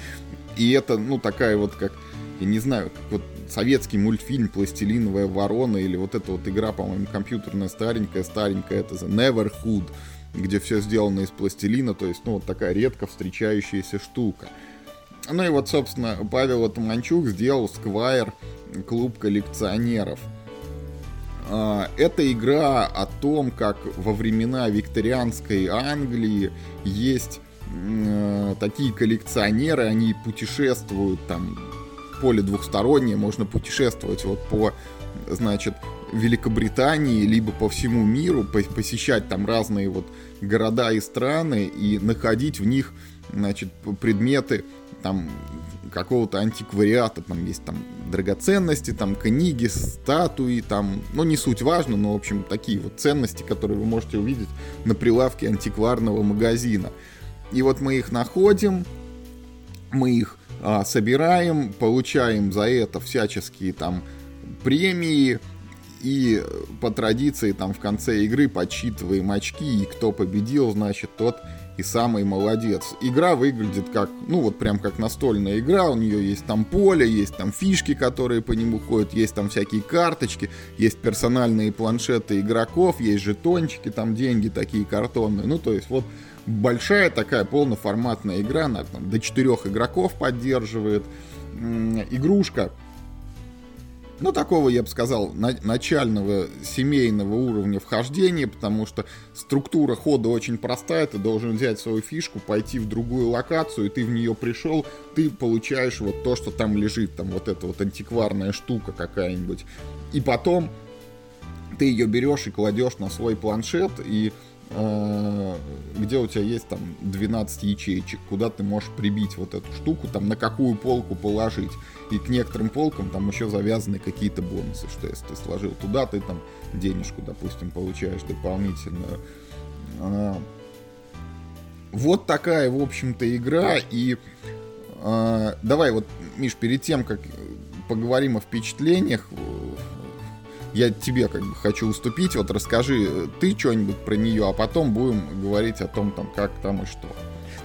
Speaker 1: И это, ну, такая вот как, я не знаю, как вот советский мультфильм «Пластилиновая ворона» или вот эта вот игра, по-моему, компьютерная старенькая-старенькая, это The Neverhood где все сделано из пластилина, то есть, ну, вот такая редко встречающаяся штука. Ну и вот, собственно, Павел Атаманчук сделал Сквайр клуб коллекционеров. А, это игра о том, как во времена викторианской Англии есть э, такие коллекционеры, они путешествуют там поле двухстороннее, можно путешествовать вот по, значит, Великобритании, либо по всему миру, посещать там разные вот города и страны и находить в них, значит, предметы там какого-то антиквариата, там есть там драгоценности, там книги, статуи, там, ну не суть важно, но в общем такие вот ценности, которые вы можете увидеть на прилавке антикварного магазина. И вот мы их находим, мы их а, собираем, получаем за это всяческие там премии, и по традиции там в конце игры подсчитываем очки, и кто победил, значит, тот и самый молодец. Игра выглядит как, ну вот прям как настольная игра, у нее есть там поле, есть там фишки, которые по нему ходят, есть там всякие карточки, есть персональные планшеты игроков, есть жетончики, там деньги такие картонные, ну то есть вот большая такая полноформатная игра, она там до четырех игроков поддерживает, игрушка ну, такого, я бы сказал, на- начального семейного уровня вхождения, потому что структура хода очень простая, ты должен взять свою фишку, пойти в другую локацию, и ты в нее пришел, ты получаешь вот то, что там лежит, там вот эта вот антикварная штука какая-нибудь, и потом ты ее берешь и кладешь на свой планшет, и где у тебя есть там 12 ячеечек, куда ты можешь прибить вот эту штуку, там на какую полку положить. И к некоторым полкам там еще завязаны какие-то бонусы, что если ты сложил туда, ты там денежку, допустим, получаешь дополнительную. А, вот такая, в общем-то, игра. И а, давай вот, Миш, перед тем, как поговорим о впечатлениях, я тебе как бы хочу уступить. Вот расскажи ты что-нибудь про нее, а потом будем говорить о том, там, как там и что.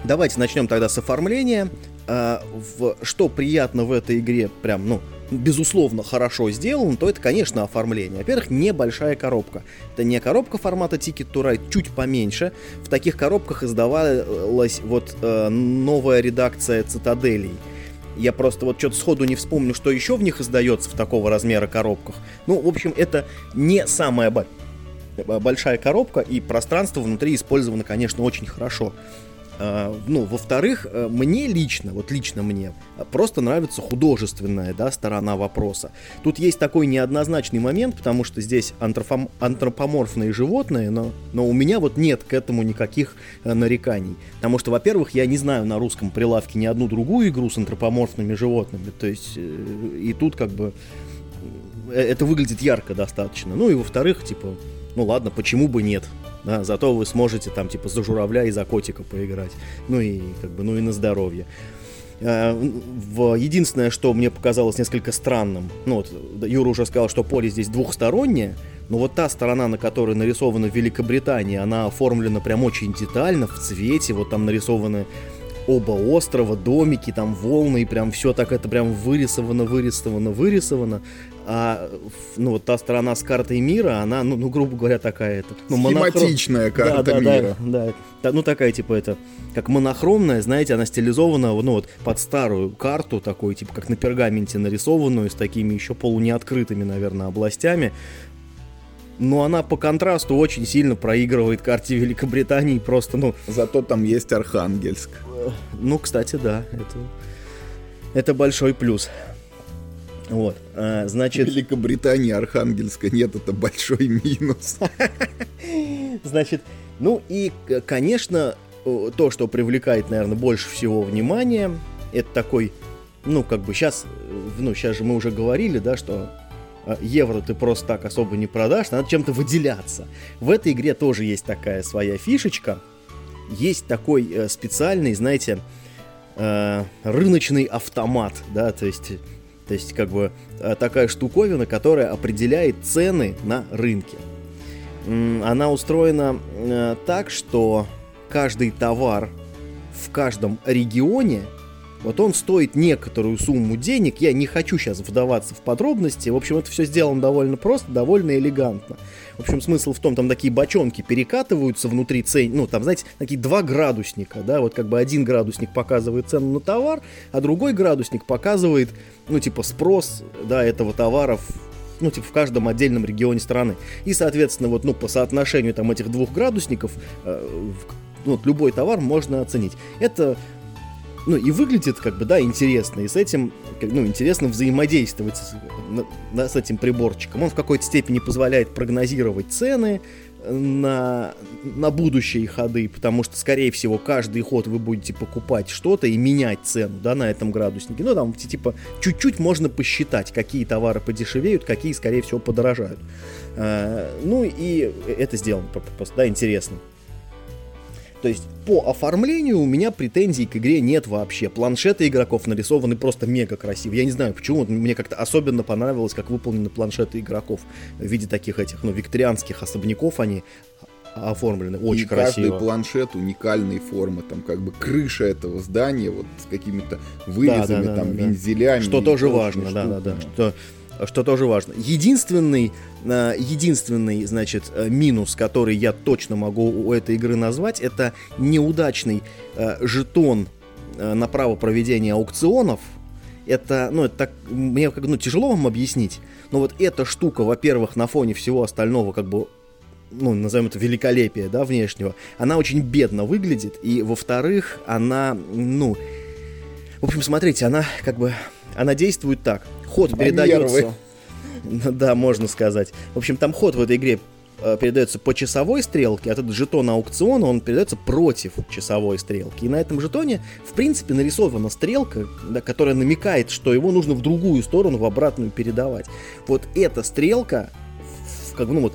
Speaker 2: Давайте начнем тогда с оформления. А, в, что приятно в этой игре, прям, ну, безусловно, хорошо сделано, то это, конечно, оформление. Во-первых, небольшая коробка. Это не коробка формата Ticket to Ride, чуть поменьше. В таких коробках издавалась вот э, новая редакция Цитаделей. Я просто вот что-то сходу не вспомню, что еще в них издается в такого размера коробках. Ну, в общем, это не самая большая коробка, и пространство внутри использовано, конечно, очень хорошо. А, ну, во-вторых, э, мне лично, вот лично мне, просто нравится художественная, да, сторона вопроса. Тут есть такой неоднозначный момент, потому что здесь антропом- антропоморфные животные, но, но у меня вот нет к этому никаких э, нареканий. Потому что, во-первых, я не знаю на русском прилавке ни одну другую игру с антропоморфными животными, то есть э, и тут как бы это выглядит ярко достаточно. Ну и во-вторых, типа, ну ладно, почему бы нет? Да, зато вы сможете там типа за журавля и за котика поиграть. Ну и как бы, ну и на здоровье. А, в, единственное, что мне показалось несколько странным, ну вот Юра уже сказал, что поле здесь двухстороннее, но вот та сторона, на которой нарисована Великобритания, она оформлена прям очень детально, в цвете, вот там нарисованы оба острова, домики, там волны, и прям все так это прям вырисовано, вырисовано, вырисовано. А ну вот та сторона с картой мира, она, ну, ну грубо говоря, такая это. Ну,
Speaker 1: Схематичная монохром... карта
Speaker 2: да, да,
Speaker 1: мира.
Speaker 2: Да, да, ну такая типа это, как монохромная, знаете, она стилизована, ну вот под старую карту, такой типа как на пергаменте нарисованную, с такими еще полунеоткрытыми, наверное, областями. Но она по контрасту очень сильно проигрывает карте Великобритании, просто, ну...
Speaker 1: Зато там есть Архангельск.
Speaker 2: Ну, кстати, да, это, это большой плюс. Вот, а, значит...
Speaker 1: Великобритании Архангельска нет, это большой минус. (laughs)
Speaker 2: Значит, ну и, конечно, то, что привлекает, наверное, больше всего внимания, это такой, ну, как бы сейчас, ну, сейчас же мы уже говорили, да, что а, евро ты просто так особо не продашь, надо чем-то выделяться. В этой игре тоже есть такая своя фишечка. Есть такой э, специальный, знаете, э, рыночный автомат, да, то есть то есть, как бы, э, такая штуковина, которая определяет цены на рынке. Она устроена э, так, что каждый товар в каждом регионе, вот он стоит некоторую сумму денег. Я не хочу сейчас вдаваться в подробности. В общем, это все сделано довольно просто, довольно элегантно. В общем, смысл в том, там такие бочонки перекатываются внутри цен, ну, там, знаете, такие два градусника, да, вот как бы один градусник показывает цену на товар, а другой градусник показывает, ну, типа, спрос, да, этого товара ну, типа, в каждом отдельном регионе страны. И, соответственно, вот, ну, по соотношению там этих двух градусников, э, ну, вот, любой товар можно оценить. Это ну, и выглядит, как бы, да, интересно, и с этим, ну, интересно взаимодействовать с, на, с этим приборчиком. Он в какой-то степени позволяет прогнозировать цены на, на будущие ходы, потому что, скорее всего, каждый ход вы будете покупать что-то и менять цену, да, на этом градуснике. Ну, там, типа, чуть-чуть можно посчитать, какие товары подешевеют, какие, скорее всего, подорожают. А, ну, и это сделано просто, да, интересно. То есть по оформлению у меня претензий к игре нет вообще. Планшеты игроков нарисованы просто мега красиво. Я не знаю почему, мне как-то особенно понравилось, как выполнены планшеты игроков в виде таких этих, ну, викторианских особняков они оформлены очень и красиво.
Speaker 1: каждый планшет уникальной формы, там как бы крыша этого здания вот с какими-то вырезами, да, да, там да, вензелями.
Speaker 2: Что тоже важно, да, да, да, что что тоже важно. Единственный, э, единственный, значит, э, минус, который я точно могу у этой игры назвать, это неудачный э, жетон на право проведения аукционов это, ну, это так, мне как, ну, тяжело вам объяснить, но вот эта штука, во-первых, на фоне всего остального, как бы, ну, назовем это великолепие, да, внешнего, она очень бедно выглядит, и, во-вторых, она, ну, в общем, смотрите, она, как бы, она действует так. Ход передается... (laughs) Да, можно сказать. В общем, там ход в этой игре Э, передается по часовой стрелке, а этот жетон аукциона, он передается против часовой стрелки. И на этом жетоне, в принципе, нарисована стрелка, да, которая намекает, что его нужно в другую сторону, в обратную передавать. Вот эта стрелка, как бы, ну вот,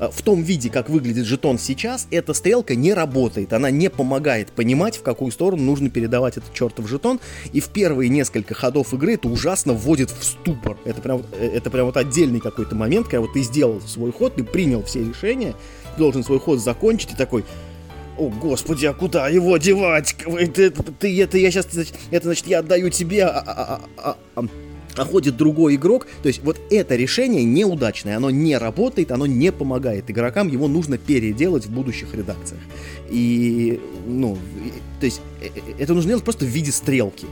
Speaker 2: в том виде, как выглядит жетон сейчас, эта стрелка не работает. Она не помогает понимать, в какую сторону нужно передавать этот чертов жетон. И в первые несколько ходов игры это ужасно вводит в ступор. Это прям, э, это прям вот отдельный какой-то момент, когда вот ты сделал свой ход, ты принял все решения, должен свой ход закончить и такой, о, господи, а куда его девать? Ты, ты это я сейчас, это значит, я отдаю тебе, а, а, а, а, а ходит другой игрок. То есть вот это решение неудачное, оно не работает, оно не помогает игрокам, его нужно переделать в будущих редакциях. И, ну, то есть э, э, это нужно делать просто в виде стрелки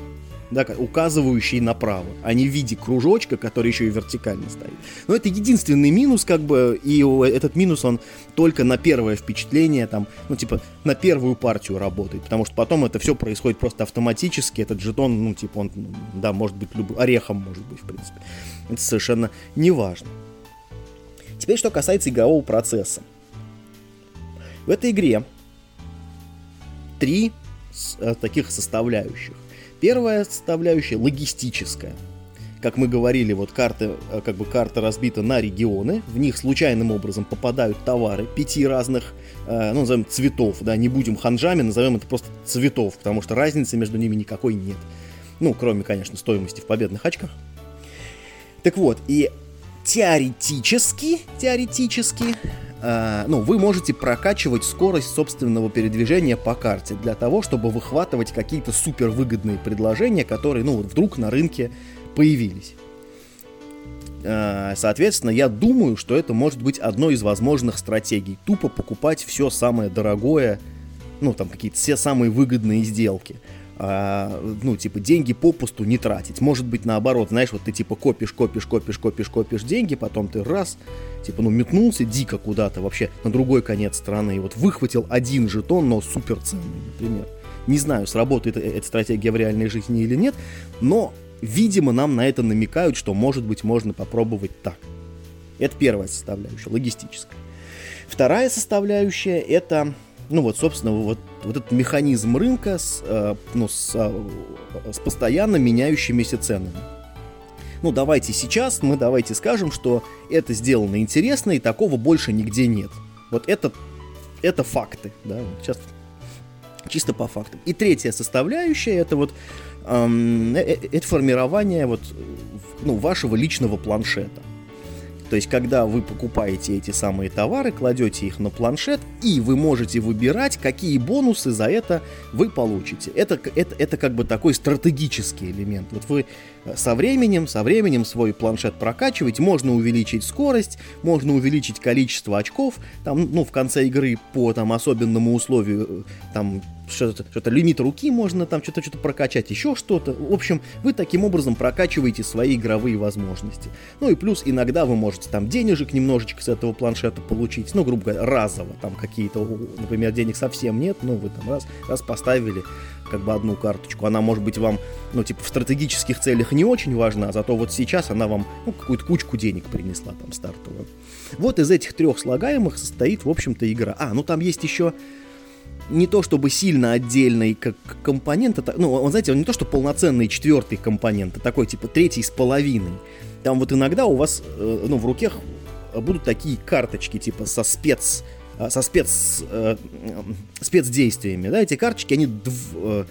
Speaker 2: да, указывающий направо, а не в виде кружочка, который еще и вертикально стоит. Но это единственный минус, как бы, и этот минус, он только на первое впечатление, там, ну, типа, на первую партию работает, потому что потом это все происходит просто автоматически, этот жетон, ну, типа, он, да, может быть, любым, орехом может быть, в принципе. Это совершенно не важно. Теперь, что касается игрового процесса. В этой игре три э, таких составляющих. Первая составляющая логистическая. Как мы говорили, вот карта, э, как бы карта разбита на регионы, в них случайным образом попадают товары пяти разных, э, ну, назовем цветов, да, не будем ханжами, назовем это просто цветов, потому что разницы между ними никакой нет. Ну, кроме, конечно, стоимости в победных очках. Так вот, и теоретически, теоретически, э, ну, вы можете прокачивать скорость собственного передвижения по карте для того, чтобы выхватывать какие-то супер выгодные предложения, которые, ну, вдруг на рынке появились. Э, соответственно, я думаю, что это может быть одной из возможных стратегий. Тупо покупать все самое дорогое, ну, там какие-то все самые выгодные сделки а, ну, типа, деньги попусту не тратить. Может быть, наоборот, знаешь, вот ты, типа, копишь, копишь, копишь, копишь, копишь деньги, потом ты раз, типа, ну, метнулся дико куда-то вообще на другой конец страны, и вот выхватил один жетон, но супер ценный, например. Не знаю, сработает э, эта стратегия в реальной жизни или нет, но, видимо, нам на это намекают, что, может быть, можно попробовать так. Это первая составляющая, логистическая. Вторая составляющая — это ну вот, собственно, вот, вот этот механизм рынка с, э, ну, с, э, с постоянно меняющимися ценами. Ну, давайте сейчас мы давайте скажем, что это сделано интересно, и такого больше нигде нет. Вот это, это факты, да, сейчас чисто по фактам. И третья составляющая, это вот эм, э, это формирование вот, ну, вашего личного планшета. То есть, когда вы покупаете эти самые товары, кладете их на планшет, и вы можете выбирать, какие бонусы за это вы получите. Это, это, это как бы такой стратегический элемент. Вот вы э, со временем, со временем свой планшет прокачиваете, можно увеличить скорость, можно увеличить количество очков, там, ну, в конце игры по там особенному условию, э, там, что-то, что-то лимит руки можно там что-то что-то прокачать, еще что-то. В общем, вы таким образом прокачиваете свои игровые возможности. Ну и плюс иногда вы можете там денежек немножечко с этого планшета получить, ну, грубо говоря, разово, там какие-то, например, денег совсем нет, ну, вы там раз, раз поставили как бы одну карточку, она может быть вам, ну, типа, в стратегических целях не очень важна, зато вот сейчас она вам, ну, какую-то кучку денег принесла там стартовую. Вот из этих трех слагаемых состоит, в общем-то, игра. А, ну там есть еще не то чтобы сильно отдельный как компонент, это, ну, он, знаете, он не то, что полноценный четвертый компонент, а такой, типа, третий с половиной. Там вот иногда у вас, э, ну, в руках будут такие карточки, типа, со спец, э, со спец, э, спецдействиями, да, эти карточки, они дв, э,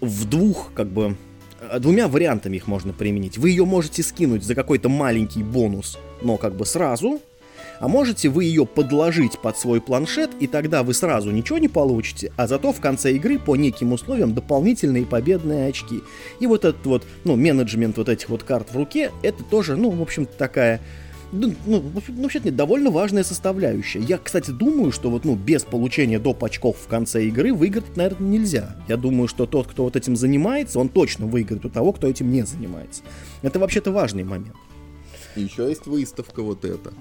Speaker 2: в двух, как бы, э, двумя вариантами их можно применить. Вы ее можете скинуть за какой-то маленький бонус, но как бы сразу, а можете вы ее подложить под свой планшет, и тогда вы сразу ничего не получите, а зато в конце игры по неким условиям дополнительные победные очки. И вот этот вот, ну, менеджмент вот этих вот карт в руке, это тоже, ну, в общем-то, такая Ну, ну, вообще нет, довольно важная составляющая. Я, кстати, думаю, что вот, ну, без получения доп. очков в конце игры выиграть, наверное, нельзя. Я думаю, что тот, кто вот этим занимается, он точно выиграет у того, кто этим не занимается. Это вообще-то важный момент.
Speaker 1: И еще есть выставка вот эта.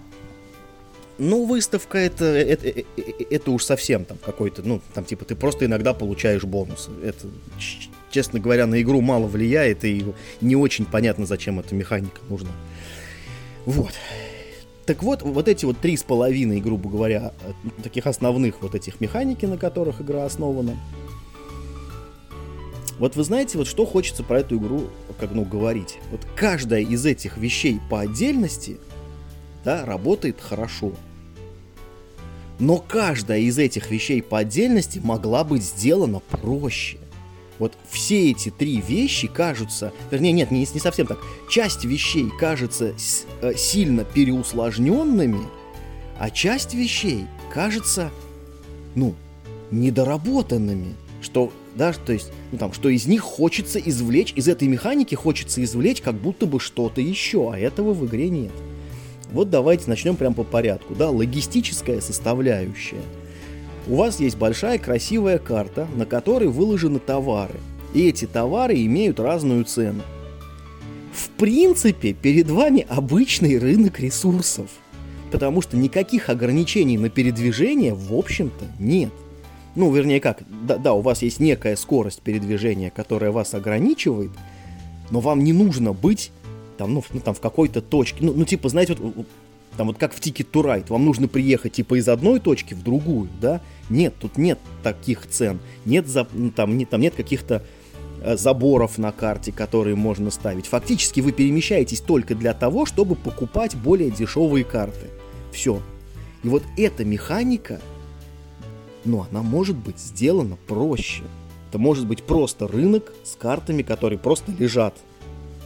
Speaker 2: Ну, выставка это, это, это, это уж совсем там какой-то, ну, там типа ты просто иногда получаешь бонусы. Это, честно говоря, на игру мало влияет, и не очень понятно, зачем эта механика нужна. Вот. Так вот, вот эти вот три с половиной, грубо говоря, таких основных вот этих механики, на которых игра основана. Вот вы знаете, вот что хочется про эту игру, как ну, говорить. Вот каждая из этих вещей по отдельности – да, работает хорошо. Но каждая из этих вещей по отдельности могла быть сделана проще. Вот все эти три вещи кажутся, вернее, нет, не, не совсем так. Часть вещей кажется с, э, сильно переусложненными, а часть вещей кажется, ну, недоработанными. Что, да, то есть, ну там, что из них хочется извлечь, из этой механики хочется извлечь как будто бы что-то еще, а этого в игре нет. Вот давайте начнем прямо по порядку. Да, логистическая составляющая. У вас есть большая красивая карта, на которой выложены товары. И эти товары имеют разную цену. В принципе, перед вами обычный рынок ресурсов. Потому что никаких ограничений на передвижение, в общем-то, нет. Ну, вернее как, да, да, у вас есть некая скорость передвижения, которая вас ограничивает, но вам не нужно быть там, ну, ну, там в какой-то точке, ну, ну, типа, знаете, вот, там вот как в Ticket to Ride, вам нужно приехать типа из одной точки в другую, да? Нет, тут нет таких цен, нет, за, ну, там, не, там нет каких-то э, заборов на карте, которые можно ставить. Фактически вы перемещаетесь только для того, чтобы покупать более дешевые карты. Все. И вот эта механика, ну, она может быть сделана проще. Это может быть просто рынок с картами, которые просто лежат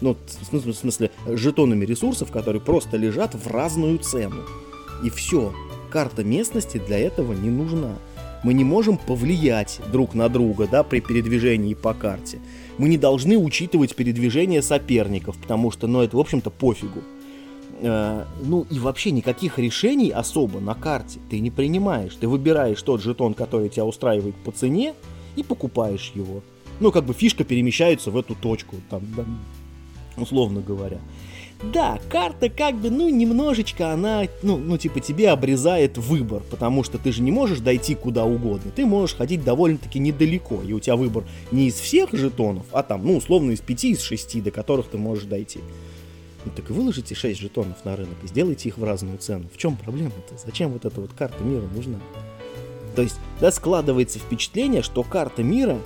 Speaker 2: ну, в смысле, жетонами ресурсов, которые просто лежат в разную цену. И все. Карта местности для этого не нужна. Мы не можем повлиять друг на друга, да, при передвижении по карте. Мы не должны учитывать передвижение соперников, потому что, ну, это, в общем-то, пофигу. Э, ну, и вообще никаких решений особо на карте ты не принимаешь. Ты выбираешь тот жетон, который тебя устраивает по цене, и покупаешь его. Ну, как бы фишка перемещается в эту точку. Там, условно говоря. Да, карта как бы, ну, немножечко она, ну, ну, типа, тебе обрезает выбор, потому что ты же не можешь дойти куда угодно. Ты можешь ходить довольно-таки недалеко, и у тебя выбор не из всех жетонов, а там, ну, условно, из пяти, из шести, до которых ты можешь дойти. Ну, так и выложите 6 жетонов на рынок и сделайте их в разную цену. В чем проблема-то? Зачем вот эта вот карта мира нужна? То есть, да, складывается впечатление, что карта мира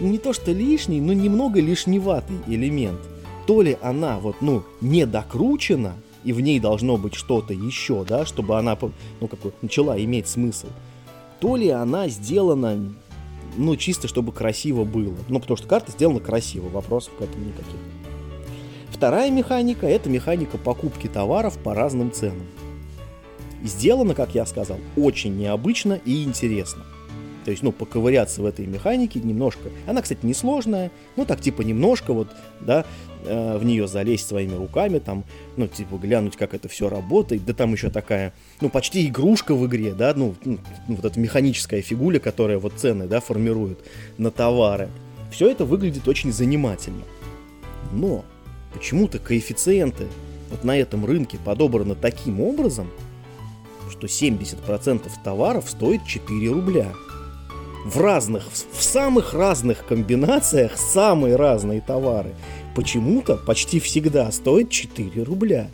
Speaker 2: не то что лишний, но немного лишневатый элемент – то ли она вот, ну, не докручена, и в ней должно быть что-то еще, да, чтобы она, ну, как бы начала иметь смысл, то ли она сделана, ну, чисто чтобы красиво было. Ну, потому что карта сделана красиво, вопросов к этому никаких. Вторая механика – это механика покупки товаров по разным ценам. Сделано, как я сказал, очень необычно и интересно. То есть, ну, поковыряться в этой механике немножко. Она, кстати, несложная, ну, так типа немножко вот, да, э, в нее залезть своими руками, там, ну, типа, глянуть, как это все работает. Да там еще такая, ну, почти игрушка в игре, да, ну, ну, вот эта механическая фигуля, которая вот цены, да, формирует на товары. Все это выглядит очень занимательно. Но почему-то коэффициенты вот на этом рынке подобраны таким образом, что 70% товаров стоит 4 рубля в разных, в самых разных комбинациях самые разные товары почему-то почти всегда стоят 4 рубля.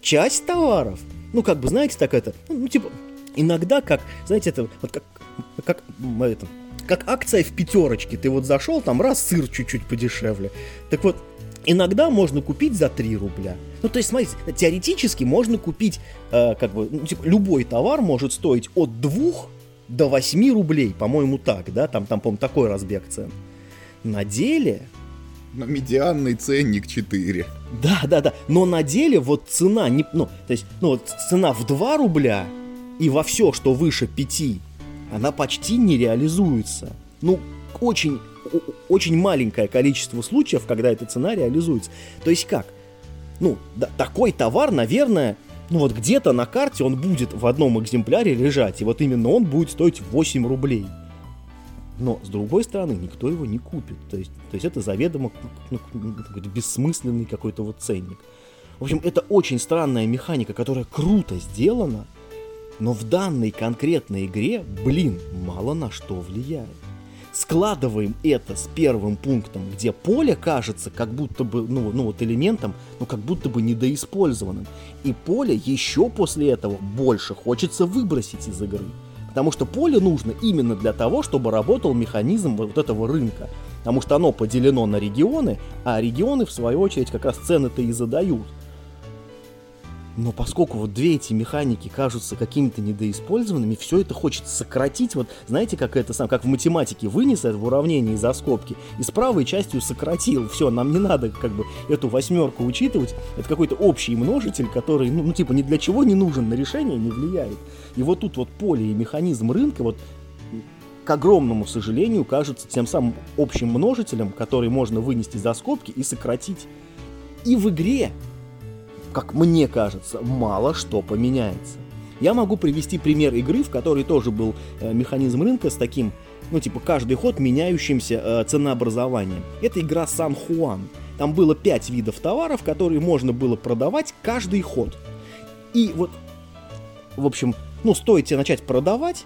Speaker 2: Часть товаров, ну как бы знаете, так это, ну типа иногда как, знаете, это вот как, как это, как акция в пятерочке. Ты вот зашел, там раз сыр чуть-чуть подешевле. Так вот, иногда можно купить за 3 рубля. Ну, то есть, смотрите, теоретически можно купить, э, как бы, ну, типа, любой товар может стоить от 2 до 8 рублей, по-моему, так, да, там, там, по-моему, такой разбег цен. На деле...
Speaker 1: На медианный ценник 4.
Speaker 2: Да, да, да, но на деле вот цена, не, ну, то есть, ну, вот цена в 2 рубля и во все, что выше 5, она почти не реализуется. Ну, очень, очень маленькое количество случаев, когда эта цена реализуется. То есть как? Ну, да, такой товар, наверное, ну вот где-то на карте он будет в одном экземпляре лежать, и вот именно он будет стоить 8 рублей. Но, с другой стороны, никто его не купит. То есть, то есть это заведомо ну, бессмысленный какой-то вот ценник. В общем, это очень странная механика, которая круто сделана, но в данной конкретной игре, блин, мало на что влияет. Складываем это с первым пунктом, где поле кажется как будто бы, ну, ну вот элементом, ну как будто бы недоиспользованным. И поле еще после этого больше хочется выбросить из игры. Потому что поле нужно именно для того, чтобы работал механизм вот этого рынка. Потому что оно поделено на регионы, а регионы, в свою очередь, как раз цены-то и задают. Но поскольку вот две эти механики кажутся какими-то недоиспользованными, все это хочется сократить. Вот знаете, как это сам, как в математике вынес это в уравнении за скобки и с правой частью сократил. Все, нам не надо как бы эту восьмерку учитывать. Это какой-то общий множитель, который, ну, ну типа ни для чего не нужен, на решение не влияет. И вот тут вот поле и механизм рынка вот к огромному сожалению, кажется тем самым общим множителем, который можно вынести за скобки и сократить. И в игре как мне кажется, мало что поменяется. Я могу привести пример игры, в которой тоже был э, механизм рынка с таким, ну типа каждый ход меняющимся э, ценообразованием. Это игра Сан Хуан. Там было 5 видов товаров, которые можно было продавать каждый ход. И вот, в общем, ну стоит тебе начать продавать,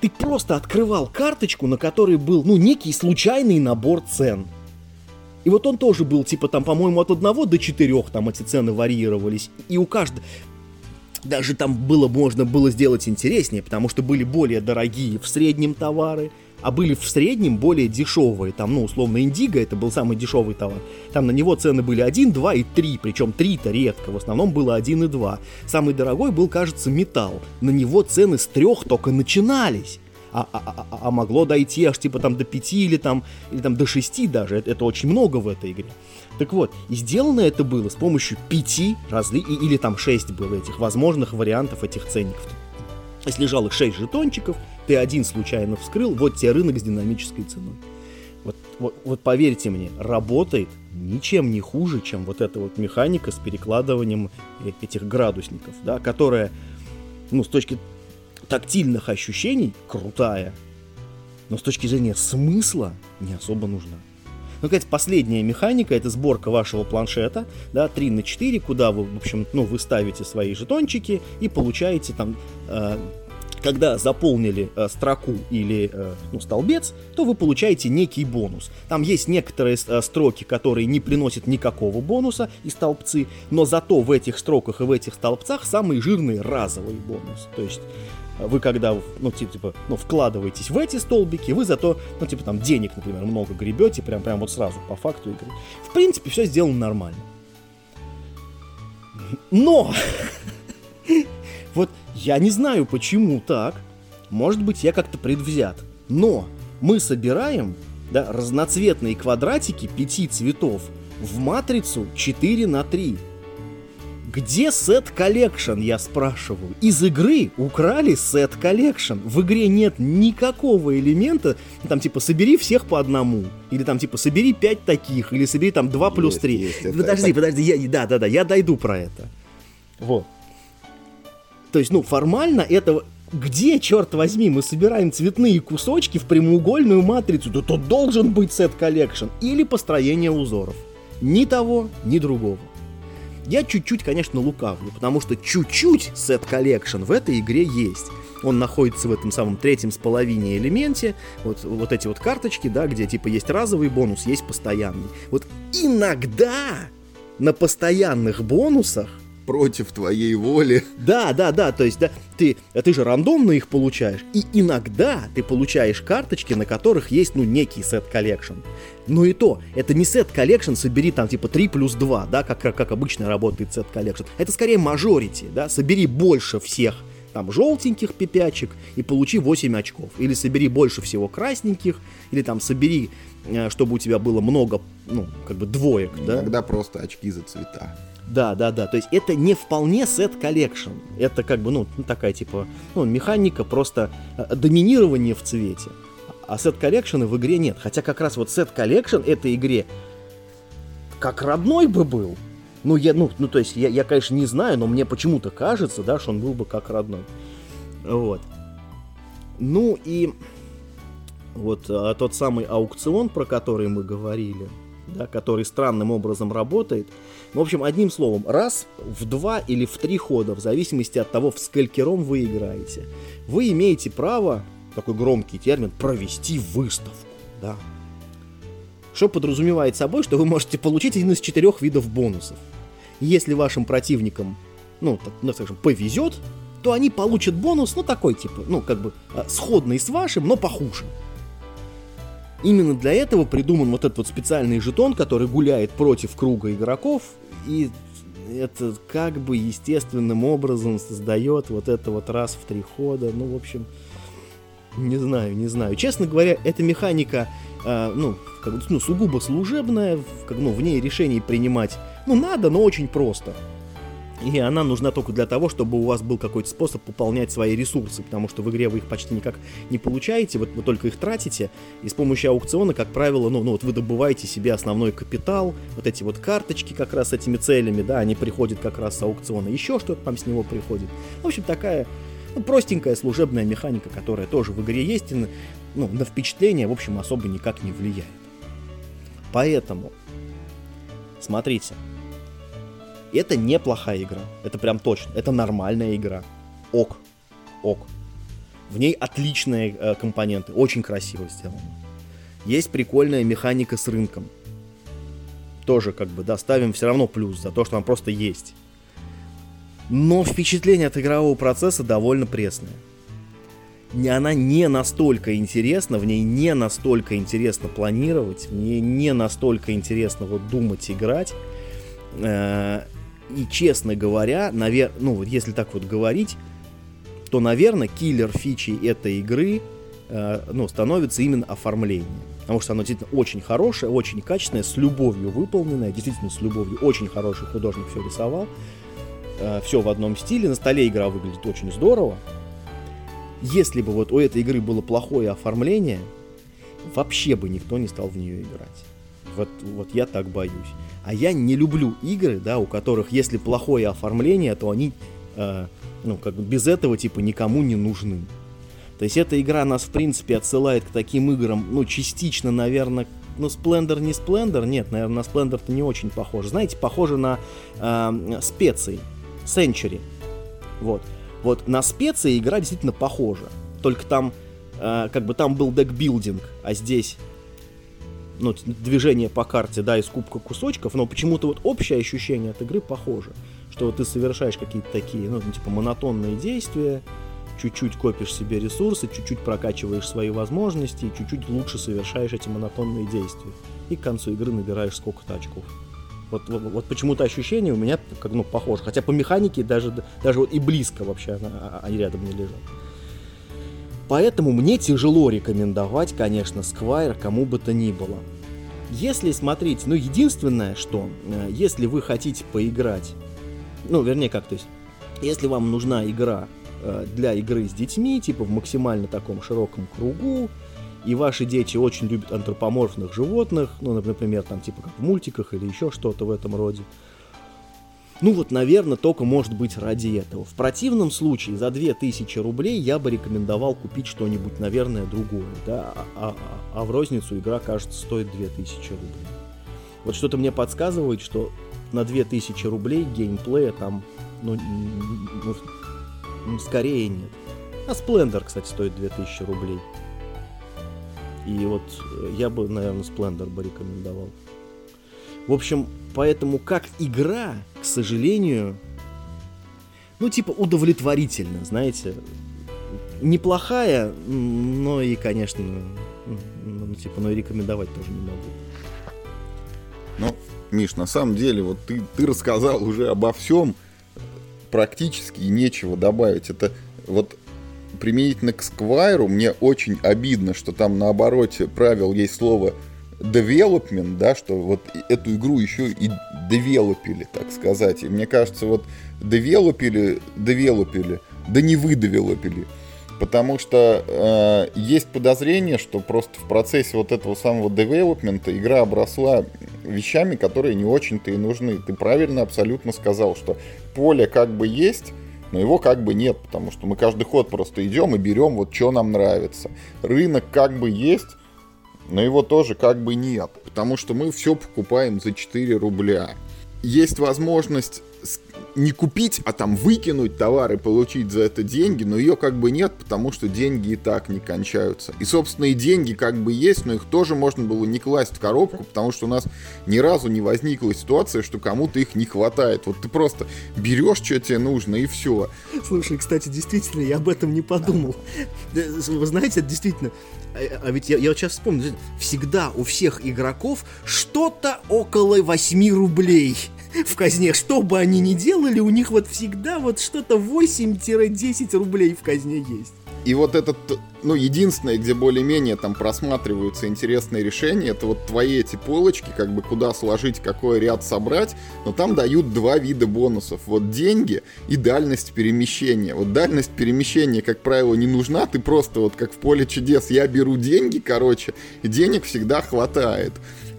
Speaker 2: ты просто открывал карточку, на которой был, ну, некий случайный набор цен – и вот он тоже был, типа, там, по-моему, от одного до четырех там эти цены варьировались. И у каждого... Даже там было, можно было сделать интереснее, потому что были более дорогие в среднем товары, а были в среднем более дешевые. Там, ну, условно, Индиго это был самый дешевый товар. Там на него цены были 1, 2 и 3, причем 3-то редко, в основном было 1 и 2. Самый дорогой был, кажется, металл. На него цены с трех только начинались а, а, а, а, а могло дойти аж типа там до 5 или там, или там до 6 даже. Это, это очень много в этой игре. Так вот, и сделано это было с помощью 5 разли... или там 6 было этих возможных вариантов этих ценников. Если лежало 6 жетончиков, ты один случайно вскрыл, вот тебе рынок с динамической ценой. Вот, вот, вот поверьте мне, работает ничем не хуже, чем вот эта вот механика с перекладыванием э, этих градусников, да, которая, ну, с точки тактильных ощущений крутая, но с точки зрения смысла не особо нужна. Ну, какая-то последняя механика, это сборка вашего планшета, да, 3 на 4, куда вы, в общем, ну, вы ставите свои жетончики и получаете там, э, когда заполнили э, строку или э, ну, столбец, то вы получаете некий бонус. Там есть некоторые э, строки, которые не приносят никакого бонуса и столбцы, но зато в этих строках и в этих столбцах самый жирный разовый бонус. То есть вы когда, ну, типа, ну, вкладываетесь в эти столбики, вы зато, ну, типа, там, денег, например, много гребете, прям, прям вот сразу, по факту игры. В принципе, все сделано нормально. Но! (laughs) Вот я не знаю, почему так. Может быть, я как-то предвзят. Но мы собираем да, разноцветные квадратики пяти цветов в матрицу 4 на 3. Где set collection, я спрашиваю? Из игры украли set collection. В игре нет никакого элемента, там типа собери всех по одному. Или там типа собери пять таких, или собери там 2 плюс 3. Есть, подожди, это... подожди, я, да, да, да, я дойду про это. Вот. То есть, ну, формально это где, черт возьми, мы собираем цветные кусочки в прямоугольную матрицу, то тут должен быть set collection или построение узоров. Ни того, ни другого. Я чуть-чуть, конечно, лукавлю, потому что чуть-чуть set collection в этой игре есть. Он находится в этом самом третьем с половине элементе. Вот, вот эти вот карточки, да, где типа есть разовый бонус, есть постоянный. Вот иногда на постоянных бонусах
Speaker 1: против твоей воли.
Speaker 2: Да, да, да, то есть, да, ты, ты же рандомно их получаешь, и иногда ты получаешь карточки, на которых есть, ну, некий set collection. Но и то, это не set collection, собери там типа 3 плюс 2, да, как, как, как обычно работает set collection. Это скорее majority, да, собери больше всех там желтеньких пипячек и получи 8 очков. Или собери больше всего красненьких, или там собери, э, чтобы у тебя было много, ну, как бы двоек,
Speaker 1: Иногда да. Иногда просто очки за цвета.
Speaker 2: Да, да, да. То есть это не вполне set collection. Это как бы, ну, такая типа, ну, механика просто э, доминирование в цвете. А set collection а в игре нет. Хотя как раз вот set collection этой игре как родной бы был. Ну, я, ну, ну то есть, я, я, конечно, не знаю, но мне почему-то кажется, да, что он был бы как родной. Вот. Ну и вот а, тот самый аукцион, про который мы говорили, да, который странным образом работает. В общем, одним словом, раз в два или в три хода, в зависимости от того, в сколькером вы играете, вы имеете право, такой громкий термин, провести выставку. Да. Что подразумевает собой, что вы можете получить один из четырех видов бонусов. Если вашим противникам, ну, так, ну скажем, повезет, то они получат бонус, ну, такой, типа, ну, как бы, а, сходный с вашим, но похуже. Именно для этого придуман вот этот вот специальный жетон, который гуляет против круга игроков, и это как бы естественным образом создает вот это вот раз в три хода. Ну, в общем, не знаю, не знаю. Честно говоря, эта механика, э, ну, как, ну, сугубо служебная, как, ну, в ней решений принимать, ну, надо, но очень просто. И она нужна только для того, чтобы у вас был какой-то способ пополнять свои ресурсы, потому что в игре вы их почти никак не получаете, вот вы только их тратите, и с помощью аукциона, как правило, ну, ну вот вы добываете себе основной капитал, вот эти вот карточки как раз с этими целями, да, они приходят как раз с аукциона, еще что-то там с него приходит. В общем, такая ну, простенькая служебная механика, которая тоже в игре есть, и ну, на впечатление, в общем, особо никак не влияет. Поэтому, смотрите, это неплохая игра. Это прям точно. Это нормальная игра. Ок. Ок. В ней отличные э, компоненты. Очень красиво сделано. Есть прикольная механика с рынком. Тоже как бы, да, ставим все равно плюс за то, что она просто есть. Но впечатление от игрового процесса довольно пресное. Она не настолько интересна, в ней не настолько интересно планировать, в ней не настолько интересно вот думать, играть. Э, и, честно говоря, навер... ну вот если так вот говорить, то, наверное, киллер фичи этой игры э, ну, становится именно оформление. Потому что оно действительно очень хорошее, очень качественное, с любовью выполненное, действительно с любовью. Очень хороший художник все рисовал. Э, все в одном стиле. На столе игра выглядит очень здорово. Если бы вот у этой игры было плохое оформление, вообще бы никто не стал в нее играть. Вот, вот я так боюсь. А я не люблю игры, да, у которых, если плохое оформление, то они, э, ну, как бы без этого, типа, никому не нужны. То есть эта игра нас, в принципе, отсылает к таким играм, ну, частично, наверное, ну, Splendor не Splendor, нет, наверное, на Splendor-то не очень похоже. Знаете, похоже на э, специи, Century. Вот. Вот на специи игра действительно похожа. Только там, э, как бы там был декбилдинг, а здесь ну, движение по карте, да, из кубка кусочков, но почему-то вот общее ощущение от игры похоже, что вот ты совершаешь какие-то такие, ну, типа монотонные действия, чуть-чуть копишь себе ресурсы, чуть-чуть прокачиваешь свои возможности чуть-чуть лучше совершаешь эти монотонные действия. И к концу игры набираешь сколько-то очков. Вот, вот, вот почему-то ощущение у меня как, ну, похоже. Хотя по механике даже, даже вот и близко вообще она, а, они рядом не лежат. Поэтому мне тяжело рекомендовать, конечно, Squire кому бы то ни было. Если смотреть, ну, единственное, что, э, если вы хотите поиграть, ну, вернее, как, то есть, если вам нужна игра э, для игры с детьми, типа в максимально таком широком кругу, и ваши дети очень любят антропоморфных животных, ну, например, там, типа, как в мультиках или еще что-то в этом роде, ну вот, наверное, только может быть ради этого. В противном случае за 2000 рублей я бы рекомендовал купить что-нибудь, наверное, другое. Да? А, а, а в розницу игра, кажется, стоит 2000 рублей. Вот что-то мне подсказывает, что на 2000 рублей геймплея там, ну, ну, скорее нет. А Splendor, кстати, стоит 2000 рублей. И вот я бы, наверное, Splendor бы рекомендовал. В общем, поэтому как игра, к сожалению, ну, типа, удовлетворительно, знаете. Неплохая, но и, конечно, ну, ну, типа, но и рекомендовать тоже не могу.
Speaker 1: Ну, Миш, на самом деле, вот ты, ты рассказал уже обо всем, практически и нечего добавить. Это вот применительно к Сквайру мне очень обидно, что там на обороте правил есть слово development, да, что вот эту игру еще и девелопили, так сказать. И мне кажется, вот девелопили, девелопили, да не вы девелопили. Потому что э, есть подозрение, что просто в процессе вот этого самого девелопмента игра обросла вещами, которые не очень-то и нужны. Ты правильно абсолютно сказал, что поле как бы есть, но его как бы нет, потому что мы каждый ход просто идем и берем вот что нам нравится. Рынок как бы есть, но его тоже как бы нет, потому что мы все покупаем за 4 рубля. Есть возможность не купить, а там выкинуть товар и получить за это деньги, но ее как бы нет, потому что деньги и так не кончаются. И, собственно, и деньги как бы есть, но их тоже можно было не класть в коробку, потому что у нас ни разу не возникла ситуация, что кому-то их не хватает. Вот ты просто берешь, что тебе нужно, и все.
Speaker 3: Слушай, кстати, действительно, я об этом не подумал. Вы знаете, действительно... А, а ведь я, я вот сейчас вспомнил, всегда у всех игроков что-то около 8 рублей в казне. Что бы они ни делали, у них вот всегда вот что-то 8-10 рублей в казне есть.
Speaker 1: И вот этот, ну, единственное, где более-менее там просматриваются интересные решения, это вот твои эти полочки, как бы куда сложить, какой ряд собрать, но там дают два вида бонусов. Вот деньги и дальность перемещения. Вот дальность перемещения, как правило, не нужна, ты просто вот как в поле чудес, я беру деньги, короче, и денег всегда хватает.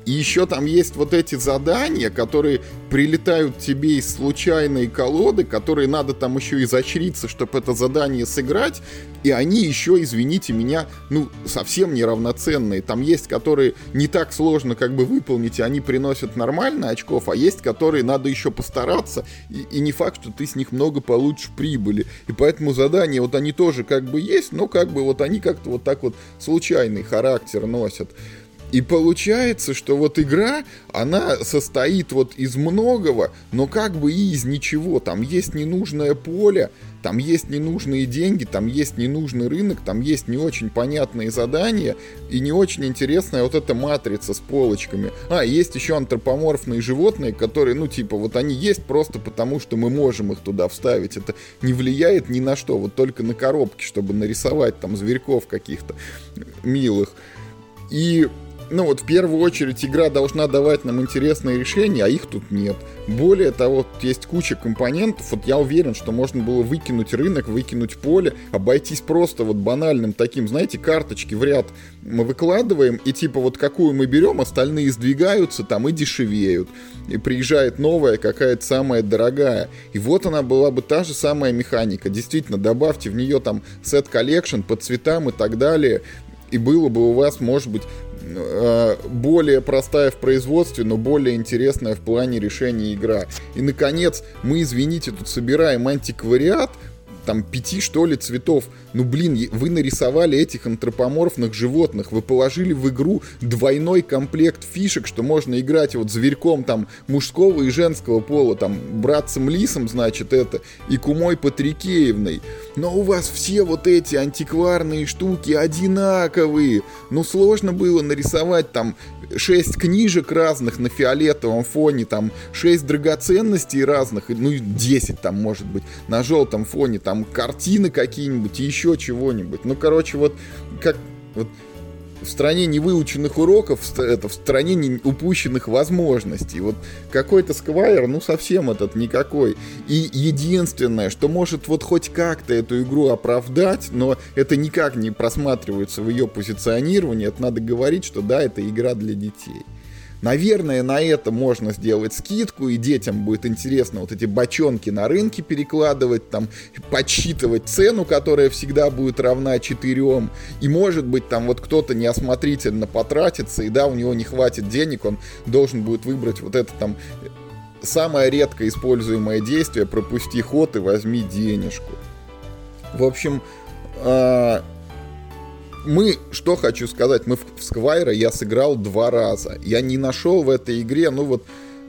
Speaker 1: И еще там есть вот эти задания, которые прилетают тебе из случайной колоды, которые надо там еще изощриться, чтобы это задание сыграть. И они еще, извините меня, ну, совсем неравноценные. Там есть, которые не так сложно как бы выполнить, и они приносят нормально очков, а есть, которые надо еще постараться, и, и не факт, что ты с них много получишь прибыли. И поэтому задания вот они тоже как бы есть, но как бы вот они как-то вот так вот случайный характер носят. И получается, что вот игра, она состоит вот из многого, но как бы и из ничего. Там есть ненужное поле, там есть ненужные деньги, там есть ненужный рынок, там есть не очень понятные задания и не очень интересная вот эта матрица с полочками. А, есть еще антропоморфные животные, которые, ну, типа, вот они есть просто потому, что мы можем их туда вставить. Это не влияет ни на что, вот только на коробки, чтобы нарисовать там зверьков каких-то милых. И ну вот в первую очередь игра должна давать нам интересные решения, а их тут нет. Более того, тут есть куча компонентов, вот я уверен, что можно было выкинуть рынок, выкинуть поле, обойтись просто вот банальным таким, знаете, карточки в ряд мы выкладываем, и типа вот какую мы берем, остальные сдвигаются там и дешевеют. И приезжает новая, какая-то самая дорогая. И вот она была бы та же самая механика. Действительно, добавьте в нее там set collection по цветам и так далее и было бы у вас, может быть, более простая в производстве, но более интересная в плане решения игра. И, наконец, мы, извините, тут собираем антиквариат, там пяти, что ли, цветов. Ну, блин, вы нарисовали этих антропоморфных животных, вы положили в игру двойной комплект фишек, что можно играть вот зверьком там мужского и женского пола, там, братцем-лисом, значит, это, и кумой Патрикеевной. Но у вас все вот эти антикварные штуки одинаковые. Ну, сложно было нарисовать там шесть книжек разных на фиолетовом фоне, там шесть драгоценностей разных, ну, 10 там, может быть, на желтом фоне, там там картины какие-нибудь и еще чего-нибудь. Ну, короче, вот как вот в стране невыученных уроков, это в стране не упущенных возможностей. Вот какой-то сквайр, ну совсем этот никакой. И единственное, что может вот хоть как-то эту игру оправдать, но это никак не просматривается в ее позиционировании, это надо говорить, что да, это игра для детей. Наверное, на это можно сделать скидку, и детям будет интересно вот эти бочонки на рынке перекладывать, там, подсчитывать цену, которая всегда будет равна 4. И может быть, там вот кто-то неосмотрительно потратится, и да, у него не хватит денег, он должен будет выбрать вот это там самое редко используемое действие, пропусти ход и возьми денежку. В общем, э мы, что хочу сказать, мы в Сквайра я сыграл два раза. Я не нашел в этой игре, ну вот,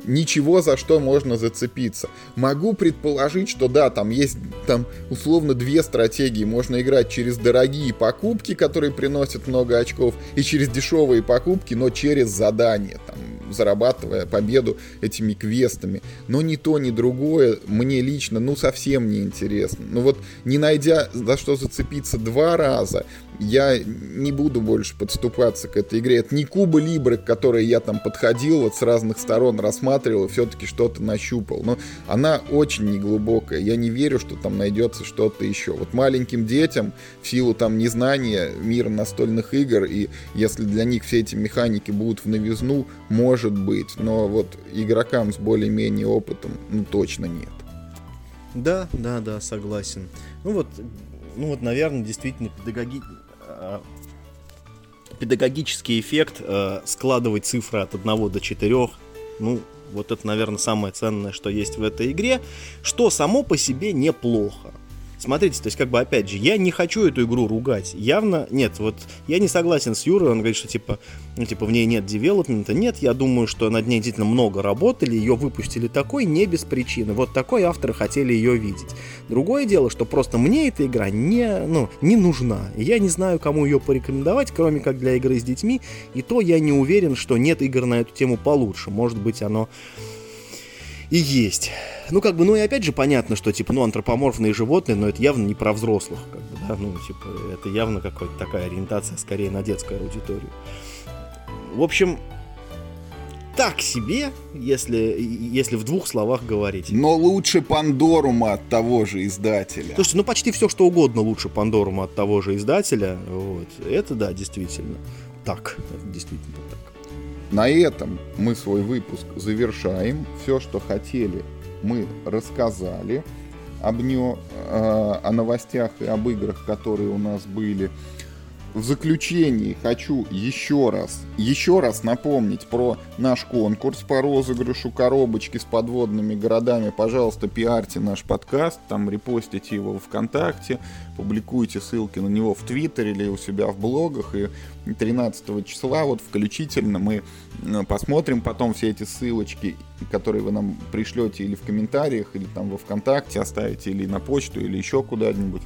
Speaker 1: ничего, за что можно зацепиться. Могу предположить, что да, там есть там условно две стратегии. Можно играть через дорогие покупки, которые приносят много очков, и через дешевые покупки, но через задания, там, зарабатывая победу этими квестами. Но ни то, ни другое мне лично, ну, совсем не интересно. Ну вот, не найдя за что зацепиться два раза, я не буду больше подступаться к этой игре. Это не Куба Либры, к которой я там подходил, вот с разных сторон рассматривал и все-таки что-то нащупал. Но она очень неглубокая. Я не верю, что там найдется что-то еще. Вот маленьким детям, в силу там незнания мира настольных игр, и если для них все эти механики будут в новизну, может быть. Но вот игрокам с более-менее опытом, ну, точно нет.
Speaker 2: Да, да, да, согласен. Ну вот, ну вот, наверное, действительно педагоги... А, педагогический эффект э, складывать цифры от 1 до 4, ну, вот это, наверное, самое ценное, что есть в этой игре, что само по себе неплохо. Смотрите, то есть, как бы, опять же, я не хочу эту игру ругать. Явно, нет, вот, я не согласен с Юрой, он говорит, что, типа, ну, типа, в ней нет девелопмента. Нет, я думаю, что над ней действительно много работали, ее выпустили такой не без причины. Вот такой авторы хотели ее видеть. Другое дело, что просто мне эта игра не, ну, не нужна. Я не знаю, кому ее порекомендовать, кроме как для игры с детьми. И то я не уверен, что нет игр на эту тему получше. Может быть, оно и есть. Ну, как бы, ну и опять же понятно, что, типа, ну, антропоморфные животные, но это явно не про взрослых, как бы, да, ну, типа, это явно какая-то такая ориентация скорее на детскую аудиторию. В общем, так себе, если, если в двух словах говорить.
Speaker 1: Но лучше Пандорума от того же издателя.
Speaker 2: Слушайте, ну почти все, что угодно лучше Пандорума от того же издателя. Вот. Это да, действительно. Так, действительно так.
Speaker 1: На этом мы свой выпуск завершаем. Все, что хотели, мы рассказали об нее, э, о новостях и об играх, которые у нас были. В заключении хочу еще раз, еще раз напомнить про наш конкурс по розыгрышу коробочки с подводными городами. Пожалуйста, пиарьте наш подкаст, там репостите его в ВКонтакте, публикуйте ссылки на него в Твиттере или у себя в блогах. И 13 числа вот включительно мы э, посмотрим потом все эти ссылочки, которые вы нам пришлете или в комментариях, или там во ВКонтакте оставите, или на почту, или еще куда-нибудь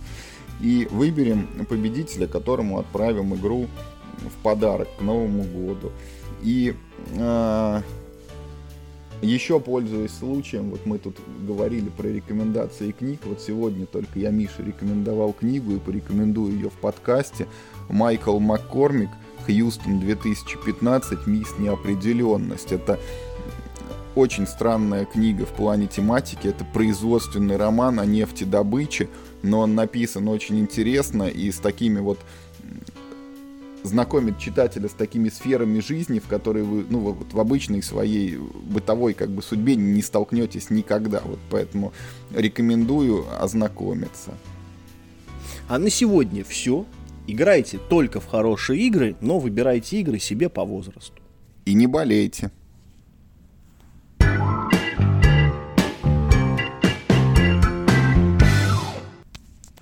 Speaker 1: и выберем победителя, которому отправим игру в подарок к Новому году. И э, еще пользуясь случаем, вот мы тут говорили про рекомендации книг, вот сегодня только я Миша рекомендовал книгу и порекомендую ее в подкасте. Майкл Маккормик «Хьюстон 2015. Мисс неопределенность». Это очень странная книга в плане тематики. Это производственный роман о нефтедобыче, но он написан очень интересно и с такими вот знакомит читателя с такими сферами жизни, в которые вы, ну, вот в обычной своей бытовой как бы судьбе не столкнетесь никогда. Вот поэтому рекомендую ознакомиться.
Speaker 2: А на сегодня все. Играйте только в хорошие игры, но выбирайте игры себе по возрасту.
Speaker 1: И не болейте.